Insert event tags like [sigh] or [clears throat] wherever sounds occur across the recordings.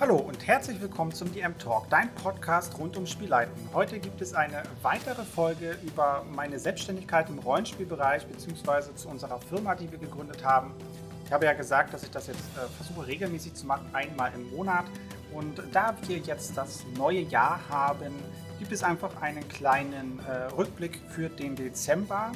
Hallo und herzlich willkommen zum DM Talk, dein Podcast rund ums Spielleiten. Heute gibt es eine weitere Folge über meine Selbstständigkeit im Rollenspielbereich bzw. zu unserer Firma, die wir gegründet haben. Ich habe ja gesagt, dass ich das jetzt äh, versuche regelmäßig zu machen, einmal im Monat. Und da wir jetzt das neue Jahr haben, gibt es einfach einen kleinen äh, Rückblick für den Dezember.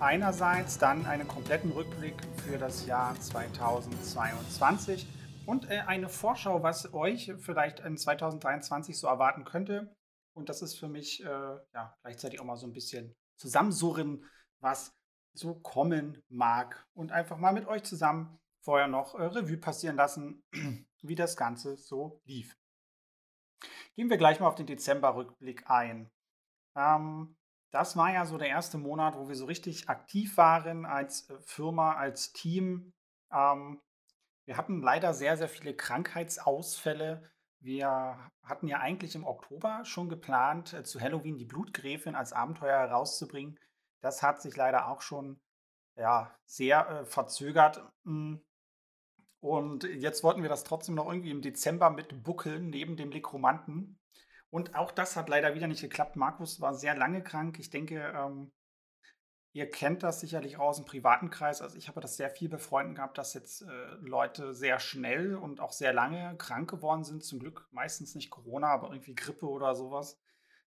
Einerseits dann einen kompletten Rückblick für das Jahr 2022 und äh, eine Vorschau, was euch vielleicht in 2023 so erwarten könnte. Und das ist für mich äh, ja, gleichzeitig auch mal so ein bisschen zusammensurren, was so kommen mag. Und einfach mal mit euch zusammen vorher noch äh, Revue passieren lassen, [clears throat] wie das Ganze so lief. Gehen wir gleich mal auf den Dezember-Rückblick ein. Ähm, das war ja so der erste Monat, wo wir so richtig aktiv waren als äh, Firma, als Team. Ähm, wir hatten leider sehr, sehr viele Krankheitsausfälle. Wir hatten ja eigentlich im Oktober schon geplant, äh, zu Halloween die Blutgräfin als Abenteuer herauszubringen. Das hat sich leider auch schon ja, sehr äh, verzögert. Hm. Und jetzt wollten wir das trotzdem noch irgendwie im Dezember mit buckeln, neben dem Lekromanten. Und auch das hat leider wieder nicht geklappt. Markus war sehr lange krank. Ich denke, ähm, Ihr kennt das sicherlich auch aus dem privaten Kreis. Also ich habe das sehr viel bei Freunden gehabt, dass jetzt äh, Leute sehr schnell und auch sehr lange krank geworden sind. Zum Glück meistens nicht Corona, aber irgendwie Grippe oder sowas.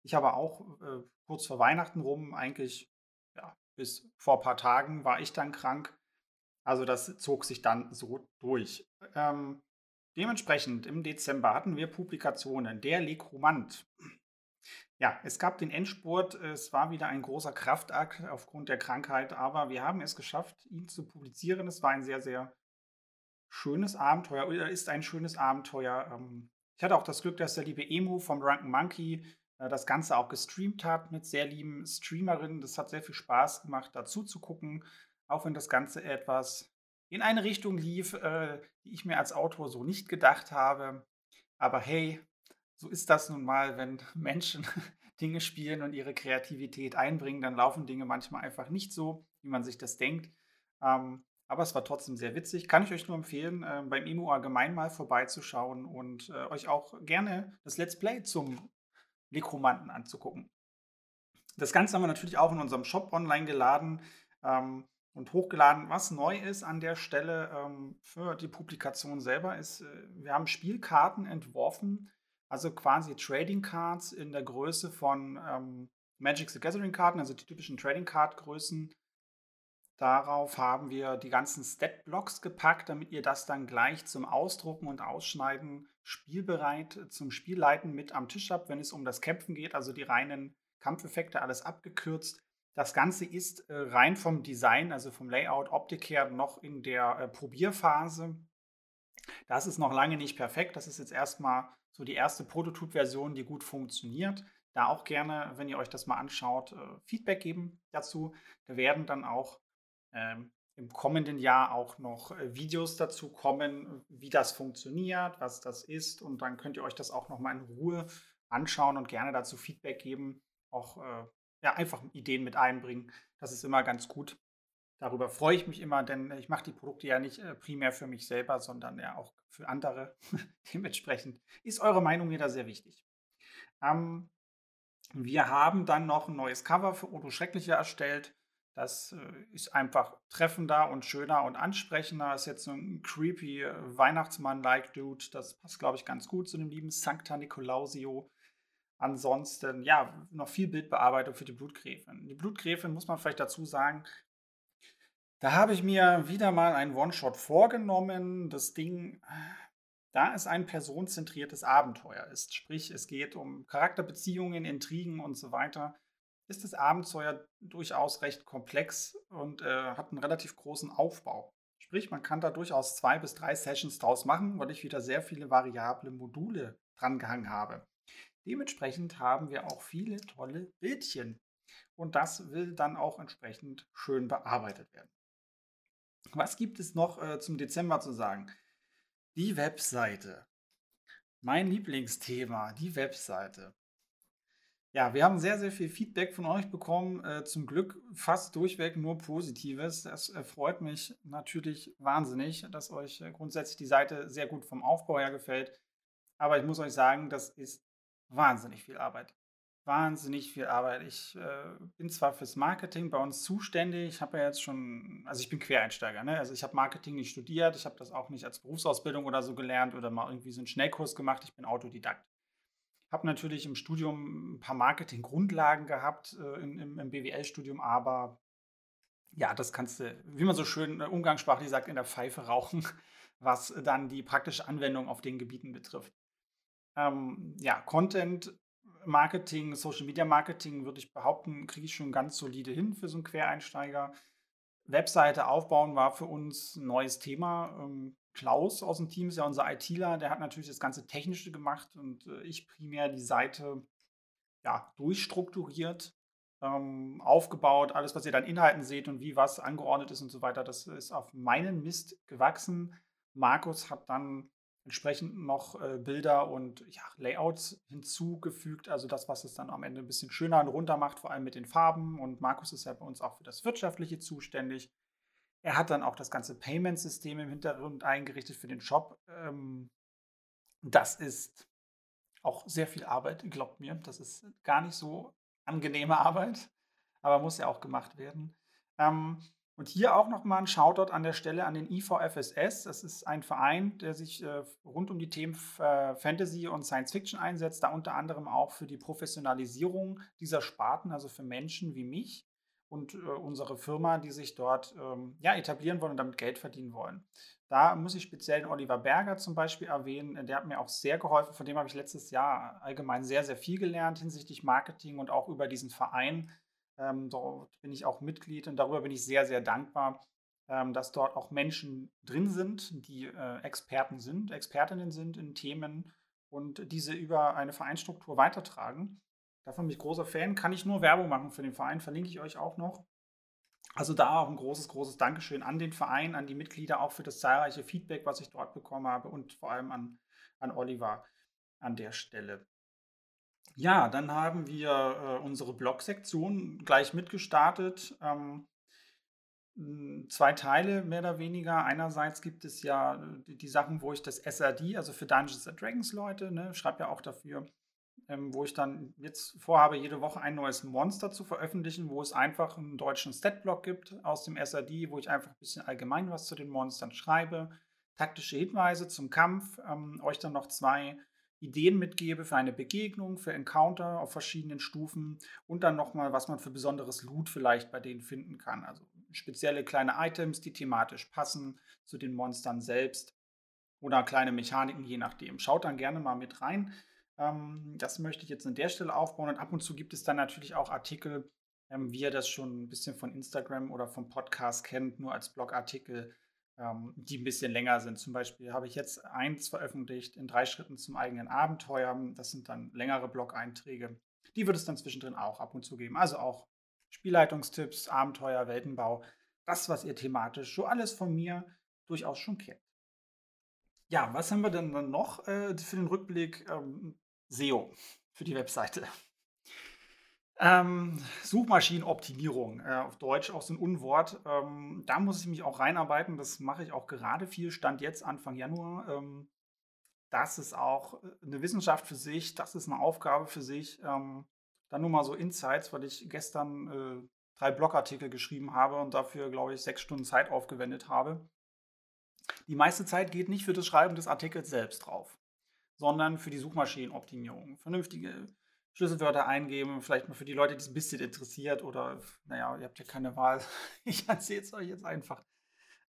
Ich habe auch äh, kurz vor Weihnachten rum, eigentlich ja, bis vor ein paar Tagen war ich dann krank. Also das zog sich dann so durch. Ähm, dementsprechend im Dezember hatten wir Publikationen. Der Lekromant ja, es gab den Endspurt. Es war wieder ein großer Kraftakt aufgrund der Krankheit, aber wir haben es geschafft, ihn zu publizieren. Es war ein sehr, sehr schönes Abenteuer oder ist ein schönes Abenteuer. Ähm, ich hatte auch das Glück, dass der liebe Emu vom Drunken Monkey äh, das Ganze auch gestreamt hat mit sehr lieben Streamerinnen. Das hat sehr viel Spaß gemacht, dazu zu gucken, auch wenn das Ganze etwas in eine Richtung lief, äh, die ich mir als Autor so nicht gedacht habe. Aber hey, so ist das nun mal, wenn [laughs] Menschen Dinge spielen und ihre Kreativität einbringen, dann laufen Dinge manchmal einfach nicht so, wie man sich das denkt. Ähm, aber es war trotzdem sehr witzig. Kann ich euch nur empfehlen, äh, beim Emu allgemein mal vorbeizuschauen und äh, euch auch gerne das Let's Play zum Nekromanten anzugucken. Das Ganze haben wir natürlich auch in unserem Shop online geladen ähm, und hochgeladen. Was neu ist an der Stelle ähm, für die Publikation selber ist, äh, wir haben Spielkarten entworfen, also quasi Trading Cards in der Größe von ähm, Magic the Gathering Karten, also die typischen Trading Card Größen. Darauf haben wir die ganzen Stat Blocks gepackt, damit ihr das dann gleich zum Ausdrucken und Ausschneiden spielbereit zum Spielleiten mit am Tisch habt, wenn es um das Kämpfen geht, also die reinen Kampfeffekte, alles abgekürzt. Das Ganze ist äh, rein vom Design, also vom Layout, Optik her noch in der äh, Probierphase. Das ist noch lange nicht perfekt. Das ist jetzt erstmal so die erste Prototyp-Version, die gut funktioniert. Da auch gerne, wenn ihr euch das mal anschaut, äh, Feedback geben dazu. Da werden dann auch ähm, im kommenden Jahr auch noch äh, Videos dazu kommen, wie das funktioniert, was das ist. Und dann könnt ihr euch das auch noch mal in Ruhe anschauen und gerne dazu Feedback geben. Auch äh, ja, einfach Ideen mit einbringen. Das ist immer ganz gut. Darüber freue ich mich immer, denn ich mache die Produkte ja nicht äh, primär für mich selber, sondern ja auch für andere. [laughs] Dementsprechend ist eure Meinung mir da sehr wichtig. Ähm, wir haben dann noch ein neues Cover für Odo Schreckliche erstellt. Das äh, ist einfach treffender und schöner und ansprechender. Ist jetzt so ein creepy äh, Weihnachtsmann-like Dude. Das passt, glaube ich, ganz gut zu dem lieben Sancta Nicolausio. Ansonsten, ja, noch viel Bildbearbeitung für die Blutgräfin. Die Blutgräfin, muss man vielleicht dazu sagen, da habe ich mir wieder mal ein One-Shot vorgenommen. Das Ding, da es ein personenzentriertes Abenteuer ist, sprich es geht um Charakterbeziehungen, Intrigen und so weiter, ist das Abenteuer durchaus recht komplex und äh, hat einen relativ großen Aufbau. Sprich, man kann da durchaus zwei bis drei Sessions draus machen, weil ich wieder sehr viele variable Module drangehangen habe. Dementsprechend haben wir auch viele tolle Bildchen. Und das will dann auch entsprechend schön bearbeitet werden. Was gibt es noch äh, zum Dezember zu sagen? Die Webseite. Mein Lieblingsthema, die Webseite. Ja, wir haben sehr, sehr viel Feedback von euch bekommen. Äh, zum Glück fast durchweg nur Positives. Das äh, freut mich natürlich wahnsinnig, dass euch äh, grundsätzlich die Seite sehr gut vom Aufbau her gefällt. Aber ich muss euch sagen, das ist wahnsinnig viel Arbeit. Wahnsinnig viel Arbeit. Ich äh, bin zwar fürs Marketing bei uns zuständig, ich habe ja jetzt schon, also ich bin Quereinsteiger, ne? Also ich habe Marketing nicht studiert, ich habe das auch nicht als Berufsausbildung oder so gelernt oder mal irgendwie so einen Schnellkurs gemacht, ich bin Autodidakt. Habe natürlich im Studium ein paar Marketing-Grundlagen gehabt, äh, im, im BWL-Studium, aber ja, das kannst du, wie man so schön äh, umgangssprachlich sagt, in der Pfeife rauchen, [laughs] was dann die praktische Anwendung auf den Gebieten betrifft. Ähm, ja, Content Marketing, Social Media Marketing, würde ich behaupten, kriege ich schon ganz solide hin für so einen Quereinsteiger. Webseite aufbauen war für uns ein neues Thema. Ähm, Klaus aus dem Team ist ja unser ITler, der hat natürlich das ganze Technische gemacht und äh, ich primär die Seite ja, durchstrukturiert, ähm, aufgebaut. Alles, was ihr dann Inhalten seht und wie was angeordnet ist und so weiter, das ist auf meinen Mist gewachsen. Markus hat dann entsprechend noch äh, Bilder und ja, Layouts hinzugefügt. Also das, was es dann am Ende ein bisschen schöner und runter macht, vor allem mit den Farben. Und Markus ist ja bei uns auch für das Wirtschaftliche zuständig. Er hat dann auch das ganze Payment-System im Hintergrund eingerichtet für den Shop. Ähm, das ist auch sehr viel Arbeit, glaubt mir. Das ist gar nicht so angenehme Arbeit, aber muss ja auch gemacht werden. Ähm, und hier auch nochmal ein Shoutout an der Stelle an den IVFSS. Das ist ein Verein, der sich äh, rund um die Themen äh, Fantasy und Science Fiction einsetzt, da unter anderem auch für die Professionalisierung dieser Sparten, also für Menschen wie mich und äh, unsere Firma, die sich dort ähm, ja, etablieren wollen und damit Geld verdienen wollen. Da muss ich speziell den Oliver Berger zum Beispiel erwähnen. Der hat mir auch sehr geholfen. Von dem habe ich letztes Jahr allgemein sehr, sehr viel gelernt hinsichtlich Marketing und auch über diesen Verein ähm, dort bin ich auch Mitglied und darüber bin ich sehr, sehr dankbar, ähm, dass dort auch Menschen drin sind, die äh, Experten sind, Expertinnen sind in Themen und diese über eine Vereinsstruktur weitertragen. Davon bin ich großer Fan. Kann ich nur Werbung machen für den Verein, verlinke ich euch auch noch. Also da auch ein großes, großes Dankeschön an den Verein, an die Mitglieder, auch für das zahlreiche Feedback, was ich dort bekommen habe und vor allem an, an Oliver an der Stelle. Ja, dann haben wir äh, unsere Blog-Sektion gleich mitgestartet. Ähm, zwei Teile mehr oder weniger. Einerseits gibt es ja äh, die, Sachen, wo ich das SRD, also für Dungeons and Dragons Leute, ne, schreibe ja auch dafür, ähm, wo ich dann jetzt vorhabe, jede Woche ein neues Monster zu veröffentlichen, wo es einfach einen deutschen Stat-Blog gibt aus dem SRD, wo ich einfach ein bisschen allgemein was zu den Monstern schreibe, taktische Hinweise zum Kampf, ähm, euch dann noch zwei Ideen mitgebe für eine Begegnung, für Encounter auf verschiedenen Stufen und dann nochmal, was man für besonderes Loot vielleicht bei denen finden kann. Also spezielle kleine Items, die thematisch passen zu den Monstern selbst oder kleine Mechaniken, je nachdem. Schaut dann gerne mal mit rein. Ähm, das möchte ich jetzt an der Stelle aufbauen und ab und zu gibt es dann natürlich auch Artikel, ähm, wie ihr das schon ein bisschen von Instagram oder vom Podcast kennt, nur als Blogartikel ähm, die ein bisschen länger sind. Zum Beispiel habe ich jetzt eins veröffentlicht in drei Schritten zum eigenen Abenteuer. Das sind dann längere Blog-Einträge. Die wird es dann zwischendrin auch ab und zu geben. Also auch Spielleitungstipps, Abenteuer, Weltenbau. Das, was ihr thematisch so alles von mir durchaus schon kennt. Ja, was haben wir denn dann noch äh, für den Rückblick? Ähm, SEO für die Webseite. Ähm, Suchmaschinenoptimierung, äh, auf Deutsch auch so ein Unwort. Ähm, da muss ich mich auch reinarbeiten. Das mache ich auch gerade viel, Stand jetzt Anfang Januar. Ähm, das ist auch äh, eine Wissenschaft für sich, das ist eine Aufgabe für sich. Ähm, dann nur mal so Insights, weil ich gestern äh, drei Blogartikel geschrieben habe und dafür, glaube ich, sechs Stunden Zeit aufgewendet habe. Die meiste Zeit geht nicht für das Schreiben des Artikels selbst drauf, sondern für die Suchmaschinenoptimierung. Vernünftige Schlüsselwörter eingeben, vielleicht mal für die Leute, die es ein bisschen interessiert oder, naja, ihr habt ja keine Wahl. [laughs] Ich erzähle es euch jetzt einfach.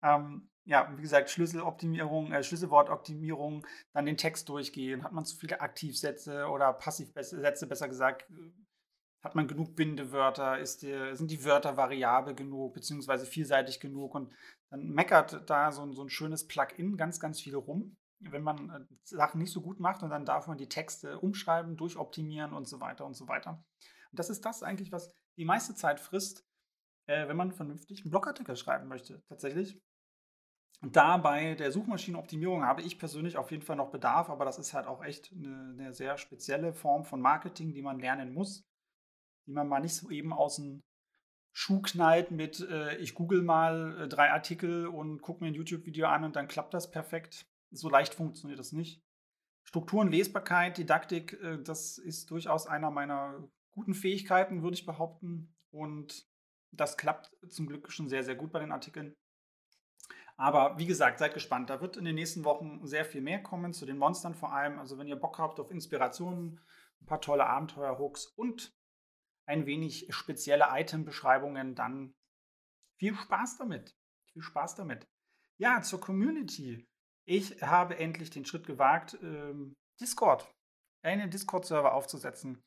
Ähm, ja, wie gesagt, Schlüsseloptimierung, äh, Schlüsselwortoptimierung, dann den Text durchgehen. Hat man zu viele Aktivsätze oder Passivsätze, besser gesagt? Hat man genug Bindewörter? Ist die, sind die Wörter variabel genug, beziehungsweise vielseitig genug? Und dann meckert da so, so ein schönes Plugin ganz, ganz viel rum wenn man äh, Sachen nicht so gut macht und dann darf man die Texte umschreiben, durchoptimieren und so weiter und so weiter. Und das ist das eigentlich, was die meiste Zeit frisst, äh, wenn man vernünftig einen Blogartikel schreiben möchte, tatsächlich. Und da bei der Suchmaschinenoptimierung habe ich persönlich auf jeden Fall noch Bedarf, aber das ist halt auch echt eine, eine sehr spezielle Form von Marketing, die man lernen muss, die man mal nicht so eben aus dem Schuh knallt mit, äh, ich google mal äh, drei Artikel und gucke mir ein YouTube-Video an und dann klappt das perfekt. So leicht funktioniert das nicht. Strukturen, Lesbarkeit, Didaktik, äh, das ist durchaus einer meiner guten Fähigkeiten, würde ich behaupten. Und das klappt zum Glück schon sehr, sehr gut bei den Artikeln. Aber wie gesagt, seid gespannt. Da wird in den nächsten Wochen sehr viel mehr kommen, zu den Monstern vor allem. Also wenn ihr Bock habt auf Inspirationen, ein paar tolle Abenteuer-Hooks und ein wenig spezielle Item-Beschreibungen, dann viel Spaß damit. Viel Spaß damit. Ja, zur Community. Ich habe endlich den Schritt gewagt, ähm, Discord, einen Discord-Server aufzusetzen.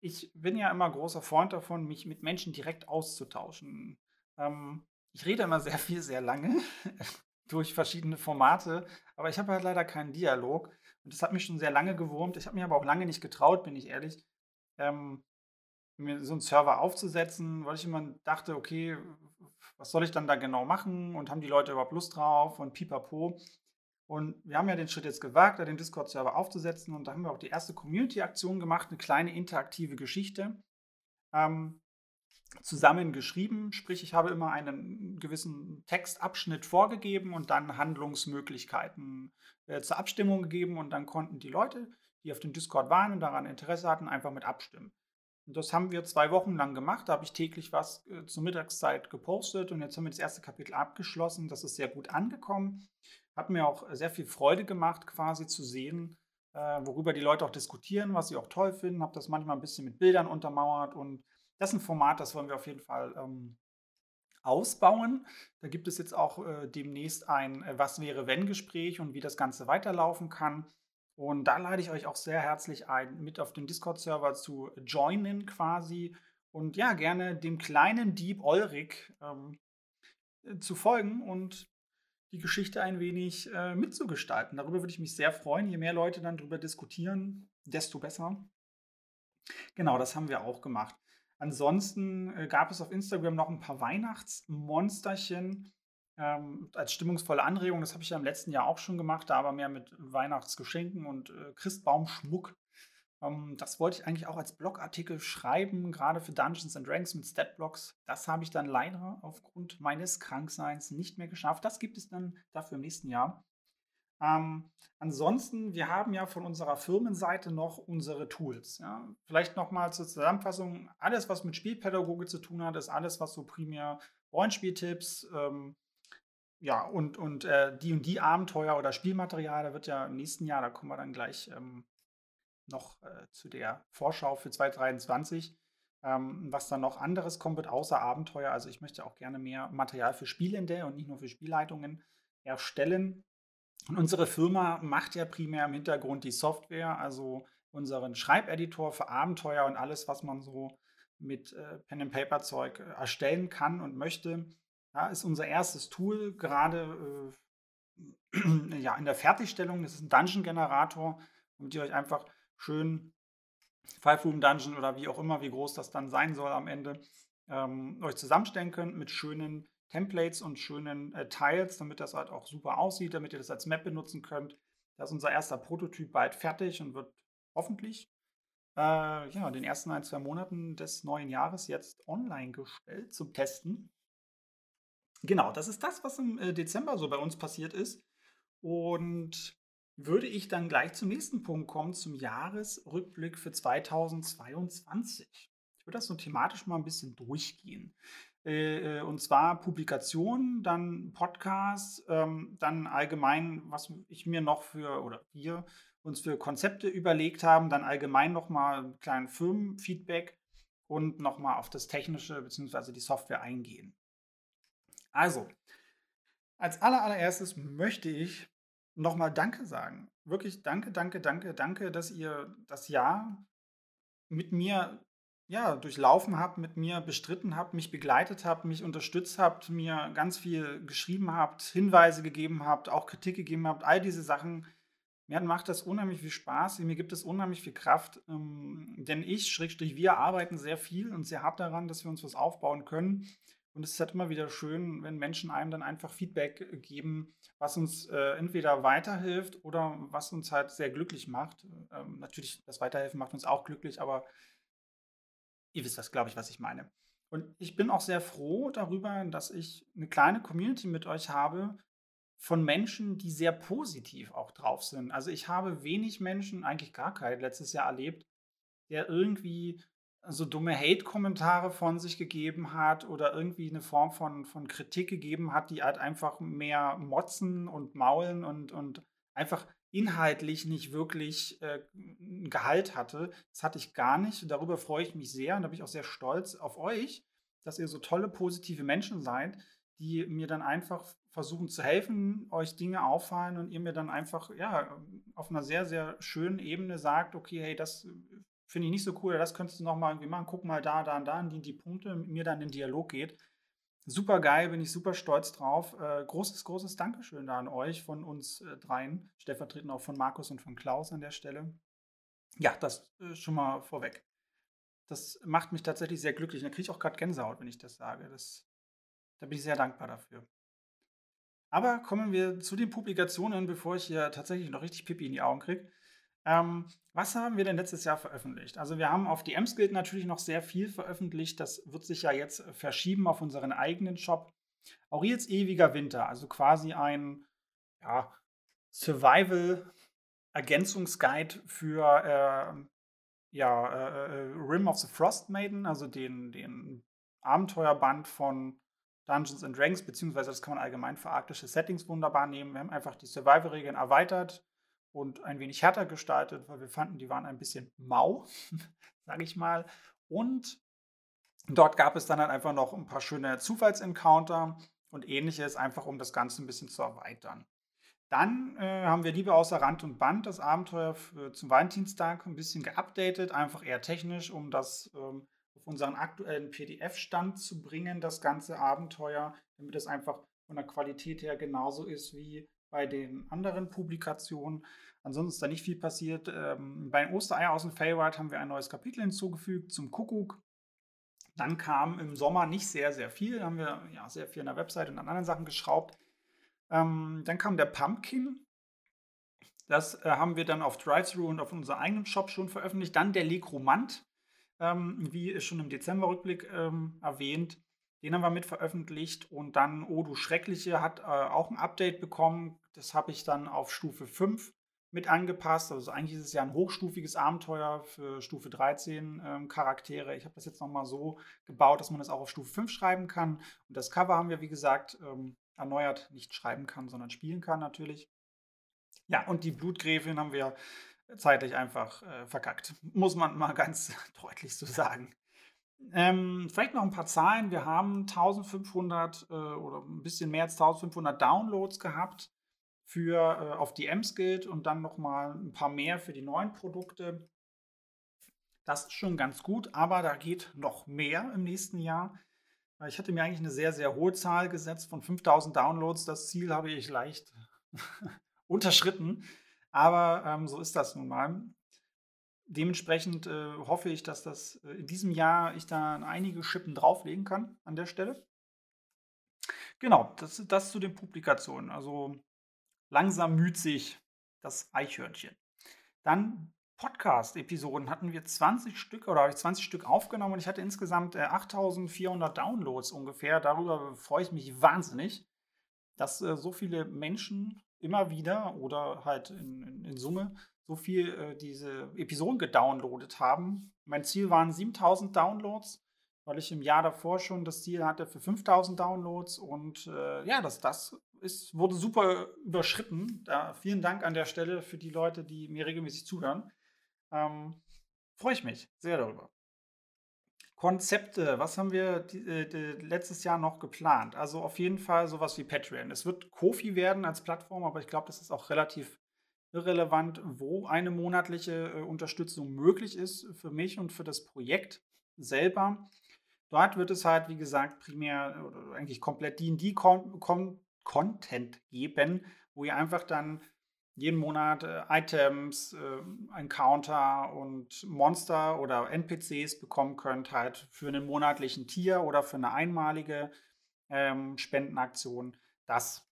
Ich bin ja immer großer Freund davon, mich mit Menschen direkt auszutauschen. Ähm, ich rede immer sehr viel, sehr lange [laughs] durch verschiedene Formate, aber ich habe halt leider keinen Dialog. Und das hat mich schon sehr lange gewurmt. Ich habe mich aber auch lange nicht getraut, bin ich ehrlich, ähm, mir so einen Server aufzusetzen, weil ich immer dachte, okay, was soll ich dann da genau machen und haben die Leute überhaupt Lust drauf und pipapo. Und wir haben ja den Schritt jetzt gewagt, den Discord-Server aufzusetzen und da haben wir auch die erste Community-Aktion gemacht, eine kleine interaktive Geschichte. Ähm, zusammen geschrieben, sprich ich habe immer einen gewissen Textabschnitt vorgegeben und dann Handlungsmöglichkeiten äh, zur Abstimmung gegeben und dann konnten die Leute, die auf dem Discord waren und daran Interesse hatten, einfach mit abstimmen. Und das haben wir zwei Wochen lang gemacht. Da habe ich täglich was äh, zur Mittagszeit gepostet und jetzt haben wir das erste Kapitel abgeschlossen. Das ist sehr gut angekommen. Hat mir auch sehr viel Freude gemacht, quasi zu sehen, äh, worüber die Leute auch diskutieren, was sie auch toll finden. Habe das manchmal ein bisschen mit Bildern untermauert und das ist ein Format, das wollen wir auf jeden Fall ähm, ausbauen. Da gibt es jetzt auch äh, demnächst ein äh, Was wäre wenn Gespräch und wie das Ganze weiterlaufen kann. Und da lade ich euch auch sehr herzlich ein, mit auf dem Discord-Server zu joinen quasi und ja, gerne dem kleinen Dieb Ulrich ähm, äh, zu folgen und die Geschichte ein wenig äh, mitzugestalten. Darüber würde ich mich sehr freuen. Je mehr Leute dann darüber diskutieren, desto besser. Genau, das haben wir auch gemacht. Ansonsten äh, gab es auf Instagram noch ein paar Weihnachtsmonsterchen ähm, als stimmungsvolle Anregung. Das habe ich ja im letzten Jahr auch schon gemacht, da aber mehr mit Weihnachtsgeschenken und äh, Christbaumschmuck. Ähm, das wollte ich eigentlich auch als Blogartikel schreiben, gerade für Dungeons and Ranks mit Statblocks. Das habe ich dann leider aufgrund meines Krankseins nicht mehr geschafft. Das gibt es dann dafür im nächsten Jahr. Ähm, ansonsten, wir haben ja von unserer Firmenseite noch unsere Tools. Ja. Vielleicht nochmal zur Zusammenfassung. Alles, was mit Spielpädagogik zu tun hat, ist alles, was so primär Rollenspieltipps, ähm, ja, und, und äh, die und die Abenteuer oder Spielmaterial, da wird ja im nächsten Jahr, da kommen wir dann gleich ähm, noch äh, zu der Vorschau für 2023, ähm, was dann noch anderes kommt wird, außer Abenteuer. Also ich möchte auch gerne mehr Material für Spielende und nicht nur für Spielleitungen erstellen. Und unsere Firma macht ja primär im Hintergrund die Software, also unseren Schreibeditor für Abenteuer und alles, was man so mit äh, Pen-and-Paper-Zeug äh, erstellen kann und möchte. Ja, ist unser erstes Tool gerade äh, [clears throat] ja, in der Fertigstellung. Das ist ein Dungeon-Generator, damit ihr euch einfach schön Five Room Dungeon oder wie auch immer, wie groß das dann sein soll am Ende, ähm, euch zusammenstellen könnt mit schönen Templates und schönen äh, Tiles, damit das halt auch super aussieht, damit ihr das als Map benutzen könnt. Da ist unser erster Prototyp bald fertig und wird hoffentlich äh, ja, in den ersten ein, zwei Monaten des neuen Jahres jetzt online gestellt zum Testen. Genau, das ist das, was im äh, Dezember so bei uns passiert ist. Und würde ich dann gleich zum nächsten Punkt kommen, zum Jahresrückblick für 2022. Ich würde das so thematisch mal ein bisschen durchgehen. Äh, äh, und zwar Publikationen, dann Podcasts, ähm, dann allgemein, was ich mir noch für, oder wir uns für Konzepte überlegt haben, dann allgemein nochmal einen kleinen Firmenfeedback und nochmal auf das Technische bzw. die Software eingehen. Also, als allererstes möchte ich nochmal Danke sagen. Wirklich danke, danke, danke, danke, dass ihr das Jahr mit mir ja, durchlaufen habt, mit mir bestritten habt, mich begleitet habt, mich unterstützt habt, mir ganz viel geschrieben habt, Hinweise gegeben habt, auch Kritik gegeben habt, all diese Sachen. Mir macht das unheimlich viel Spaß, mir gibt es unheimlich viel Kraft, ähm, denn ich, Schrägstrich, wir arbeiten sehr viel und sehr hart daran, dass wir uns was aufbauen können. Und es ist halt immer wieder schön, wenn Menschen einem dann einfach Feedback geben, was uns äh, entweder weiterhilft oder was uns halt sehr glücklich macht. Ähm, natürlich, das Weiterhelfen macht uns auch glücklich, aber Ihr wisst das, glaube ich, was ich meine. Und ich bin auch sehr froh darüber, dass ich eine kleine Community mit euch habe, von Menschen, die sehr positiv auch drauf sind. Also ich habe wenig Menschen, eigentlich gar keinen, letztes Jahr erlebt, der irgendwie so dumme Hate-Kommentare von sich gegeben hat oder irgendwie eine Form von, von Kritik gegeben hat, die halt einfach mehr motzen und maulen und, und einfach inhaltlich nicht wirklich äh, Gehalt hatte. Das hatte ich gar nicht. Darüber freue ich mich sehr und da bin ich auch sehr stolz auf euch, dass ihr so tolle, positive Menschen seid, die mir dann einfach versuchen zu helfen, euch Dinge auffallen und ihr mir dann einfach ja auf einer sehr, sehr schönen Ebene sagt, okay, hey, das finde ich nicht so cool, das könntest du nochmal irgendwie machen, guck mal da, da und da, in die, die Punkte, mit mir dann in den Dialog geht. Super geil, bin ich super stolz drauf. Äh, großes, großes Dankeschön da an euch von uns äh, dreien, stellvertretend auch von Markus und von Klaus an der Stelle. Ja, das äh, schon mal vorweg. Das macht mich tatsächlich sehr glücklich. Da kriege ich auch gerade Gänsehaut, wenn ich das sage. Das, da bin ich sehr dankbar dafür. Aber kommen wir zu den Publikationen, bevor ich hier tatsächlich noch richtig Pipi in die Augen kriege. Ähm, was haben wir denn letztes Jahr veröffentlicht? Also wir haben auf die Ems-Guild natürlich noch sehr viel veröffentlicht. Das wird sich ja jetzt verschieben auf unseren eigenen Shop. Auch jetzt ewiger Winter, also quasi ein ja, Survival-Ergänzungsguide für äh, ja, äh, äh, Rim of the Frost Maiden, also den, den Abenteuerband von Dungeons and Dragons, beziehungsweise das kann man allgemein für arktische Settings wunderbar nehmen. Wir haben einfach die Survival-Regeln erweitert und ein wenig härter gestaltet, weil wir fanden, die waren ein bisschen mau, [laughs] sage ich mal. Und dort gab es dann halt einfach noch ein paar schöne Zufallsencounter und ähnliches, einfach um das Ganze ein bisschen zu erweitern. Dann äh, haben wir Liebe außer Rand und Band, das Abenteuer für, zum Valentinstag, ein bisschen geupdatet, einfach eher technisch, um das ähm, auf unseren aktuellen PDF-Stand zu bringen, das ganze Abenteuer, damit es einfach von der Qualität her genauso ist wie bei den anderen Publikationen. Ansonsten ist da nicht viel passiert. Ähm, bei den Ostereier aus dem Feywild haben wir ein neues Kapitel hinzugefügt zum Kuckuck. Dann kam im Sommer nicht sehr, sehr viel. Da haben wir ja sehr viel an der Website und an anderen Sachen geschraubt. Ähm, dann kam der Pumpkin. Das äh, haben wir dann auf Drive-Thru und auf unserem eigenen Shop schon veröffentlicht. Dann der Legromant, ähm, wie schon im Dezember-Rückblick ähm, erwähnt. Den haben wir mit veröffentlicht und dann Oh du Schreckliche hat äh, auch ein Update bekommen. Das habe ich dann auf Stufe 5 mit angepasst. Also eigentlich ist es ja ein hochstufiges Abenteuer für Stufe 13 ähm, Charaktere. Ich habe das jetzt nochmal so gebaut, dass man das auch auf Stufe 5 schreiben kann. Und das Cover haben wir, wie gesagt, ähm, erneuert, nicht schreiben kann, sondern spielen kann natürlich. Ja, und die Blutgräfin haben wir zeitlich einfach äh, verkackt. Muss man mal [laughs] ganz deutlich so sagen. Ähm, vielleicht noch ein paar Zahlen. Wir haben 1500 äh, oder ein bisschen mehr als 1500 Downloads gehabt für äh, auf die Ems-Guild und dann noch mal ein paar mehr für die neuen Produkte. Das ist schon ganz gut, aber da geht noch mehr im nächsten Jahr. Ich hatte mir eigentlich eine sehr, sehr hohe Zahl gesetzt von 5000 Downloads. Das Ziel habe ich leicht [laughs] unterschritten, aber ähm, so ist das nun mal dementsprechend äh, hoffe ich, dass das äh, in diesem Jahr ich da einige Schippen drauflegen kann an der Stelle. Genau, das, das zu den Publikationen. Also langsam müht sich das Eichhörnchen. Dann Podcast-Episoden hatten wir 20 Stück oder habe ich 20 Stück aufgenommen und ich hatte insgesamt äh, 8400 Downloads ungefähr. Darüber freue ich mich wahnsinnig, dass äh, so viele Menschen immer wieder oder halt in, in, in Summe so viel äh, diese Episoden gedownloadet haben. Mein Ziel waren 7000 Downloads, weil ich im Jahr davor schon das Ziel hatte für 5000 Downloads und äh, ja, das, das ist, wurde super überschritten. Da, vielen Dank an der Stelle für die Leute, die mir regelmäßig zuhören. Ähm, Freue ich mich sehr darüber. Konzepte, was haben wir die, äh, die, letztes Jahr noch geplant? Also auf jeden Fall sowas wie Patreon. Es wird Kofi werden als Plattform, aber ich glaube, das ist auch relativ irrelevant, wo eine monatliche äh, Unterstützung möglich ist für mich und für das Projekt selber. Dort wird es halt, wie gesagt, primär oder eigentlich komplett D&D-Content geben, wo ihr einfach dann jeden Monat äh, Items, äh, Encounter und Monster oder NPCs bekommen könnt, halt für einen monatlichen Tier oder für eine einmalige ähm, Spendenaktion. Das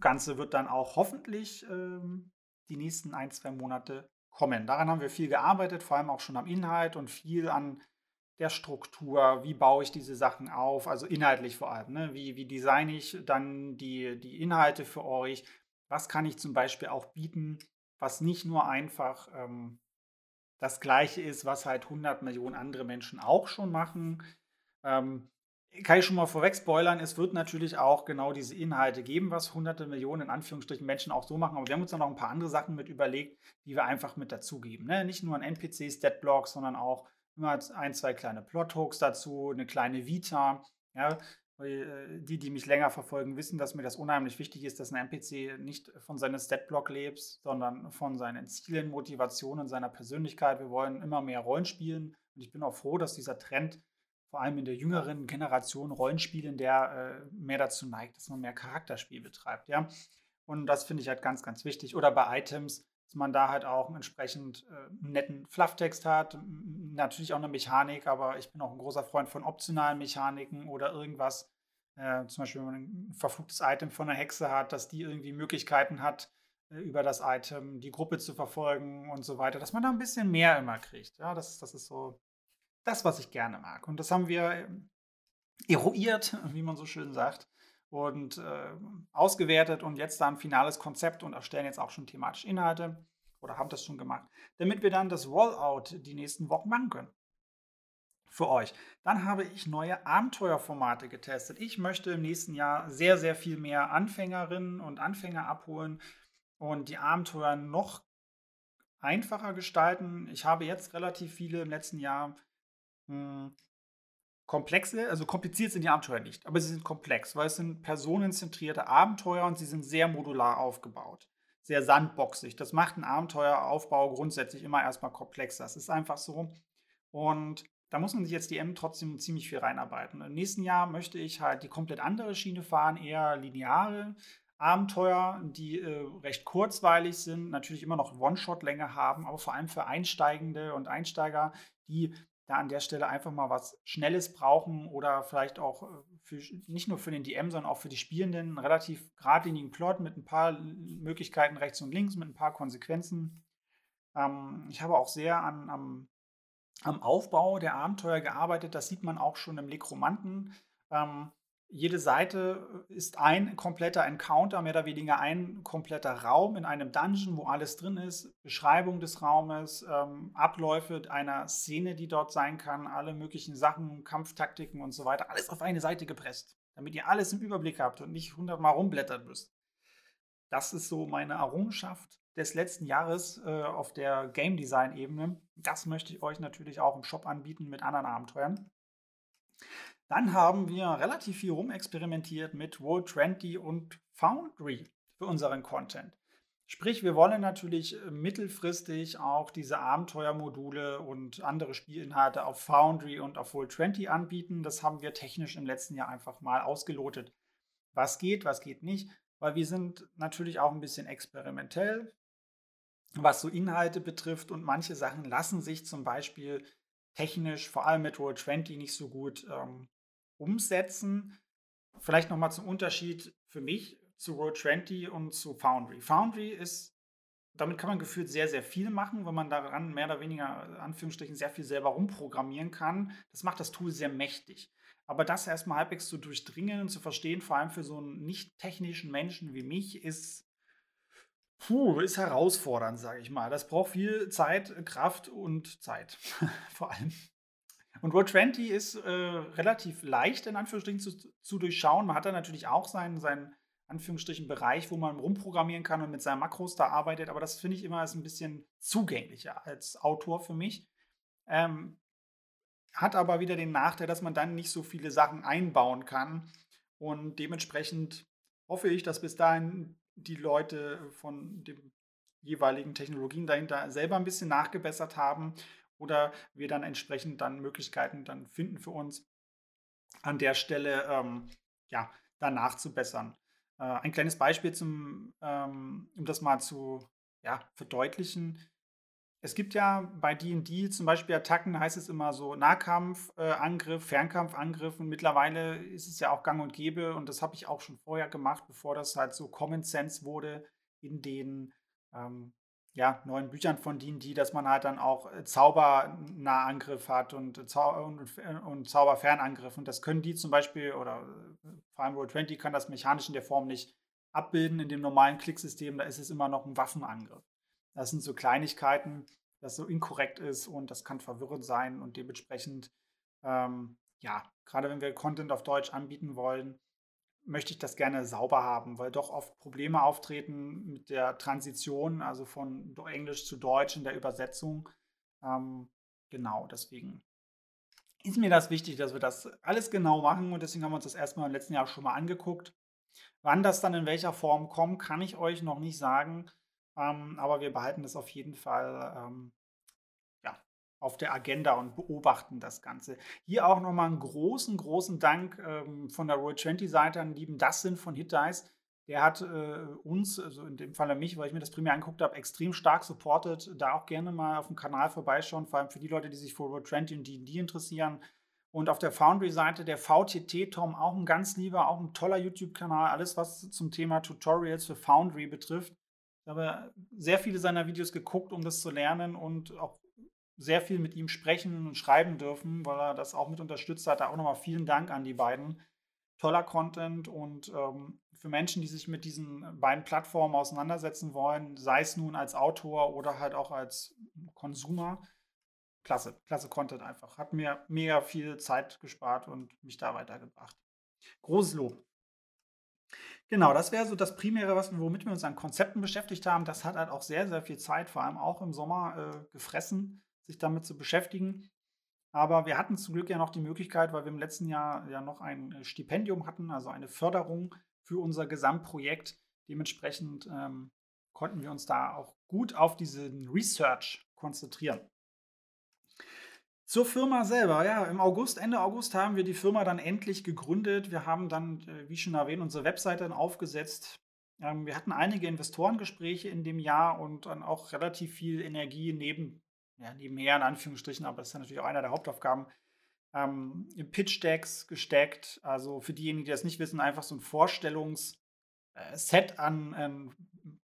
Ganze wird dann auch hoffentlich ähm, die nächsten ein, zwei Monate kommen. Daran haben wir viel gearbeitet, vor allem auch schon am Inhalt und viel an der Struktur, wie baue ich diese Sachen auf, also inhaltlich vor allem. Ne? Wie, wie designe ich dann die, die Inhalte für euch? Was kann ich zum Beispiel auch bieten, was nicht nur einfach ähm, das Gleiche ist, was halt 100 Millionen andere Menschen auch schon machen. Ähm, kann ich schon mal vorweg spoilern, es wird natürlich auch genau diese Inhalte geben, was hunderte Millionen in Anführungsstrichen Menschen auch so machen. Aber wir haben uns dann noch ein paar andere Sachen mit überlegt, die wir einfach mit dazugeben. Ne? Nicht nur ein NPC, Statblock, sondern auch immer ein, zwei kleine Plot-Hooks dazu, eine kleine Vita. Ja? Äh, die, die mich länger verfolgen, wissen, dass mir das unheimlich wichtig ist, dass ein NPC nicht von seinem Statblock lebt, sondern von seinen Zielen, Motivationen, seiner Persönlichkeit. Wir wollen immer mehr Rollenspielen und ich bin auch froh, dass dieser Trend vor allem in der jüngeren Generation Rollenspielen, der äh, mehr dazu neigt, dass man mehr Charakterspiel betreibt, ja. Und das finde ich halt ganz, ganz wichtig. Oder bei Items, dass man da halt auch entsprechend äh, einen netten Flufftext hat, natürlich auch eine Mechanik, aber ich bin auch ein großer Freund von optionalen Mechaniken oder irgendwas, äh, zum Beispiel, wenn man ein verfluchtes Item von einer Hexe hat, dass die irgendwie Möglichkeiten hat, äh, über das Item die Gruppe zu verfolgen und so weiter, dass man da ein bisschen mehr immer kriegt. Ja, das, das ist so das, was ich gerne mag. Und das haben wir ähm, eruiert, wie man so schön sagt, und äh, ausgewertet und jetzt dann finales Konzept und erstellen jetzt auch schon thematische Inhalte oder haben das schon gemacht, damit wir dann das Rollout die nächsten Wochen machen können. Für euch. Dann habe ich neue Abenteuerformate getestet. Ich möchte im nächsten Jahr sehr, sehr viel mehr Anfängerinnen und Anfänger abholen und die Abenteuer noch einfacher gestalten. Ich habe jetzt relativ viele im letzten Jahr hm, komplexe, also kompliziert sind die Abenteuer nicht, aber sie sind komplex, weil es sind personenzentrierte Abenteuer und sie sind sehr modular aufgebaut. Sehr sandboxig. Das macht einen Abenteueraufbau grundsätzlich immer erstmal komplexer. Das ist einfach so. Und da muss man sich jetzt die M trotzdem ziemlich viel reinarbeiten. Im nächsten Jahr möchte ich halt die komplett andere Schiene fahren, eher lineare Abenteuer, die äh, recht kurzweilig sind, natürlich immer noch One-Shot-Länge haben, aber vor allem für Einsteigende und Einsteiger, die da an der Stelle einfach mal was Schnelles brauchen oder vielleicht auch äh, für, nicht nur für den DM, sondern auch für die Spielenden einen relativ geradlinigen Plot mit ein paar Möglichkeiten rechts und links, mit ein paar Konsequenzen. Ähm, ich habe auch sehr an, am, am, Aufbau der Abenteuer gearbeitet. Das sieht man auch schon im Lekromanten. Ähm, jede Seite ist ein kompletter Encounter, mehr oder weniger ein kompletter Raum in einem Dungeon, wo alles drin ist, Beschreibung des Raumes, ähm, Abläufe einer Szene, die dort sein kann, alle möglichen Sachen, Kampftaktiken und so weiter, alles auf eine Seite gepresst, damit ihr alles im Überblick habt und nicht hundertmal rumblättern müsst. Das ist so meine Errungenschaft des letzten Jahres äh, auf der Game Design Ebene. Das möchte ich euch natürlich auch im Shop anbieten mit anderen Abenteuern. Dann haben wir relativ viel rumexperimentiert mit Roll20 und Foundry für unseren Content. Sprich, wir wollen natürlich äh, mittelfristig auch diese Abenteuermodule und andere Spielinhalte auf Foundry und auf Roll20 anbieten. Das haben wir technisch im letzten Jahr einfach mal ausgelotet. Was geht, was geht nicht, weil wir sind natürlich auch ein bisschen experimentell, was so Inhalte betrifft und manche Sachen lassen sich zum Beispiel technisch, vor allem mit Roll20, nicht so gut ähm, umsetzen. Vielleicht nochmal zum Unterschied für mich zu Roll20 und zu Foundry. Foundry ist, damit kann man gefühlt sehr, sehr viel machen, wenn man daran mehr oder weniger, Anführungsstrichen, sehr viel selber rumprogrammieren kann. Das macht das Tool sehr mächtig. Aber das erstmal halbwegs zu durchdringen und zu verstehen, vor allem für so einen nicht technischen Menschen wie mich, ist, puh, ist herausfordernd, sage ich mal. Das braucht viel Zeit, Kraft und Zeit, [laughs] vor allem. Und Roll20 ist äh, relativ leicht in Anführungsstrichen zu, zu, durchschauen. Man hat da natürlich auch seinen, seinen Anführungsstrichen Bereich, wo man rumprogrammieren kann und mit seinen Makros da arbeitet. Aber das finde ich immer ist ein bisschen zugänglicher als Autor für mich. Ähm, hat aber wieder den Nachteil, dass man dann nicht so viele Sachen einbauen kann. Und dementsprechend hoffe ich, dass bis dahin die Leute von den jeweiligen Technologien dahinter selber ein bisschen nachgebessert haben oder wir dann entsprechend dann Möglichkeiten dann finden für uns an der Stelle ähm, ja, dann nachzubessern. Äh, ein kleines Beispiel zum, ähm, um das mal zu ja, verdeutlichen. Es gibt ja bei D&D zum Beispiel Attacken, heißt es immer so Nahkampfangriff, äh, Fernkampfangriff und mittlerweile ist es ja auch gang und gäbe und das habe ich auch schon vorher gemacht, bevor das halt so Common Sense wurde in den ähm, ja, neuen Büchern von D&D, dass man halt dann auch äh, Zaubernahangriff hat und, äh, Zau und, und Zauberfernangriff. Und das können die zum Beispiel, oder vor allem Roll20 kann das mechanisch in der Form nicht abbilden. In dem normalen Klicksystem, da ist es immer noch ein Waffenangriff. Das sind so Kleinigkeiten, das so inkorrekt ist und das kann verwirrend sein und dementsprechend, ähm, ja, gerade wenn wir Content auf Deutsch anbieten wollen, möchte ich das gerne sauber haben, weil doch oft Probleme auftreten mit der Transition, also von Englisch zu Deutsch in der Übersetzung. Ähm, genau, deswegen ist mir das wichtig, dass wir das alles genau machen und deswegen haben wir uns das erstmal im letzten Jahr schon mal angeguckt. Wann das dann in welcher Form kommt, kann ich euch noch nicht sagen, ähm, aber wir behalten das auf jeden Fall ähm, auf der Agenda und beobachten das Ganze. Hier auch nochmal einen großen, großen Dank ähm, von der Roll20-Seite an lieben Dustin von HitDice. Der hat äh, uns, also in dem Fall mich, weil ich mir das primär angeguckt habe, extrem stark supportet. Da auch gerne mal auf dem Kanal vorbeischauen, vor allem für die Leute, die sich für Roll20 und D&D interessieren. Und auf der Foundry-Seite der VTT-Tom, auch ein ganz lieber, auch ein toller YouTube-Kanal. Alles, was zum Thema Tutorials für Foundry betrifft. Ich habe sehr viele seiner Videos geguckt, um das zu lernen und auch sehr viel mit ihm sprechen und schreiben dürfen, weil er das auch mit unterstützt hat. Da auch nochmal vielen Dank an die beiden. Toller Content und ähm, für Menschen, die sich mit diesen beiden Plattformen auseinandersetzen wollen, sei es nun als Autor oder halt auch als Konsumer, klasse, klasse Content einfach. Hat mir mega viel Zeit gespart und mich da weitergebracht. Großes Lob. Genau, das wäre so das Primäre, was, womit wir uns an Konzepten beschäftigt haben. Das hat halt auch sehr, sehr viel Zeit, vor allem auch im Sommer, äh, gefressen sich damit zu beschäftigen. Aber wir hatten zum Glück ja noch die Möglichkeit, weil wir im letzten Jahr ja noch ein äh, Stipendium hatten, also eine Förderung für unser Gesamtprojekt. Dementsprechend ähm, konnten wir uns da auch gut auf diesen Research konzentrieren. Zur Firma selber, ja, im August, Ende August haben wir die Firma dann endlich gegründet. Wir haben dann, äh, wie schon erwähnt, unsere Webseite dann aufgesetzt. Ähm, wir hatten einige Investorengespräche in dem Jahr und dann auch relativ viel Energie neben ja, nebenher in Anführungsstrichen, aber das ist ja natürlich auch einer der Hauptaufgaben, ähm, im Pitch-Decks gesteckt. Also für diejenigen, die das nicht wissen, einfach so ein Vorstellungsset äh, an ähm,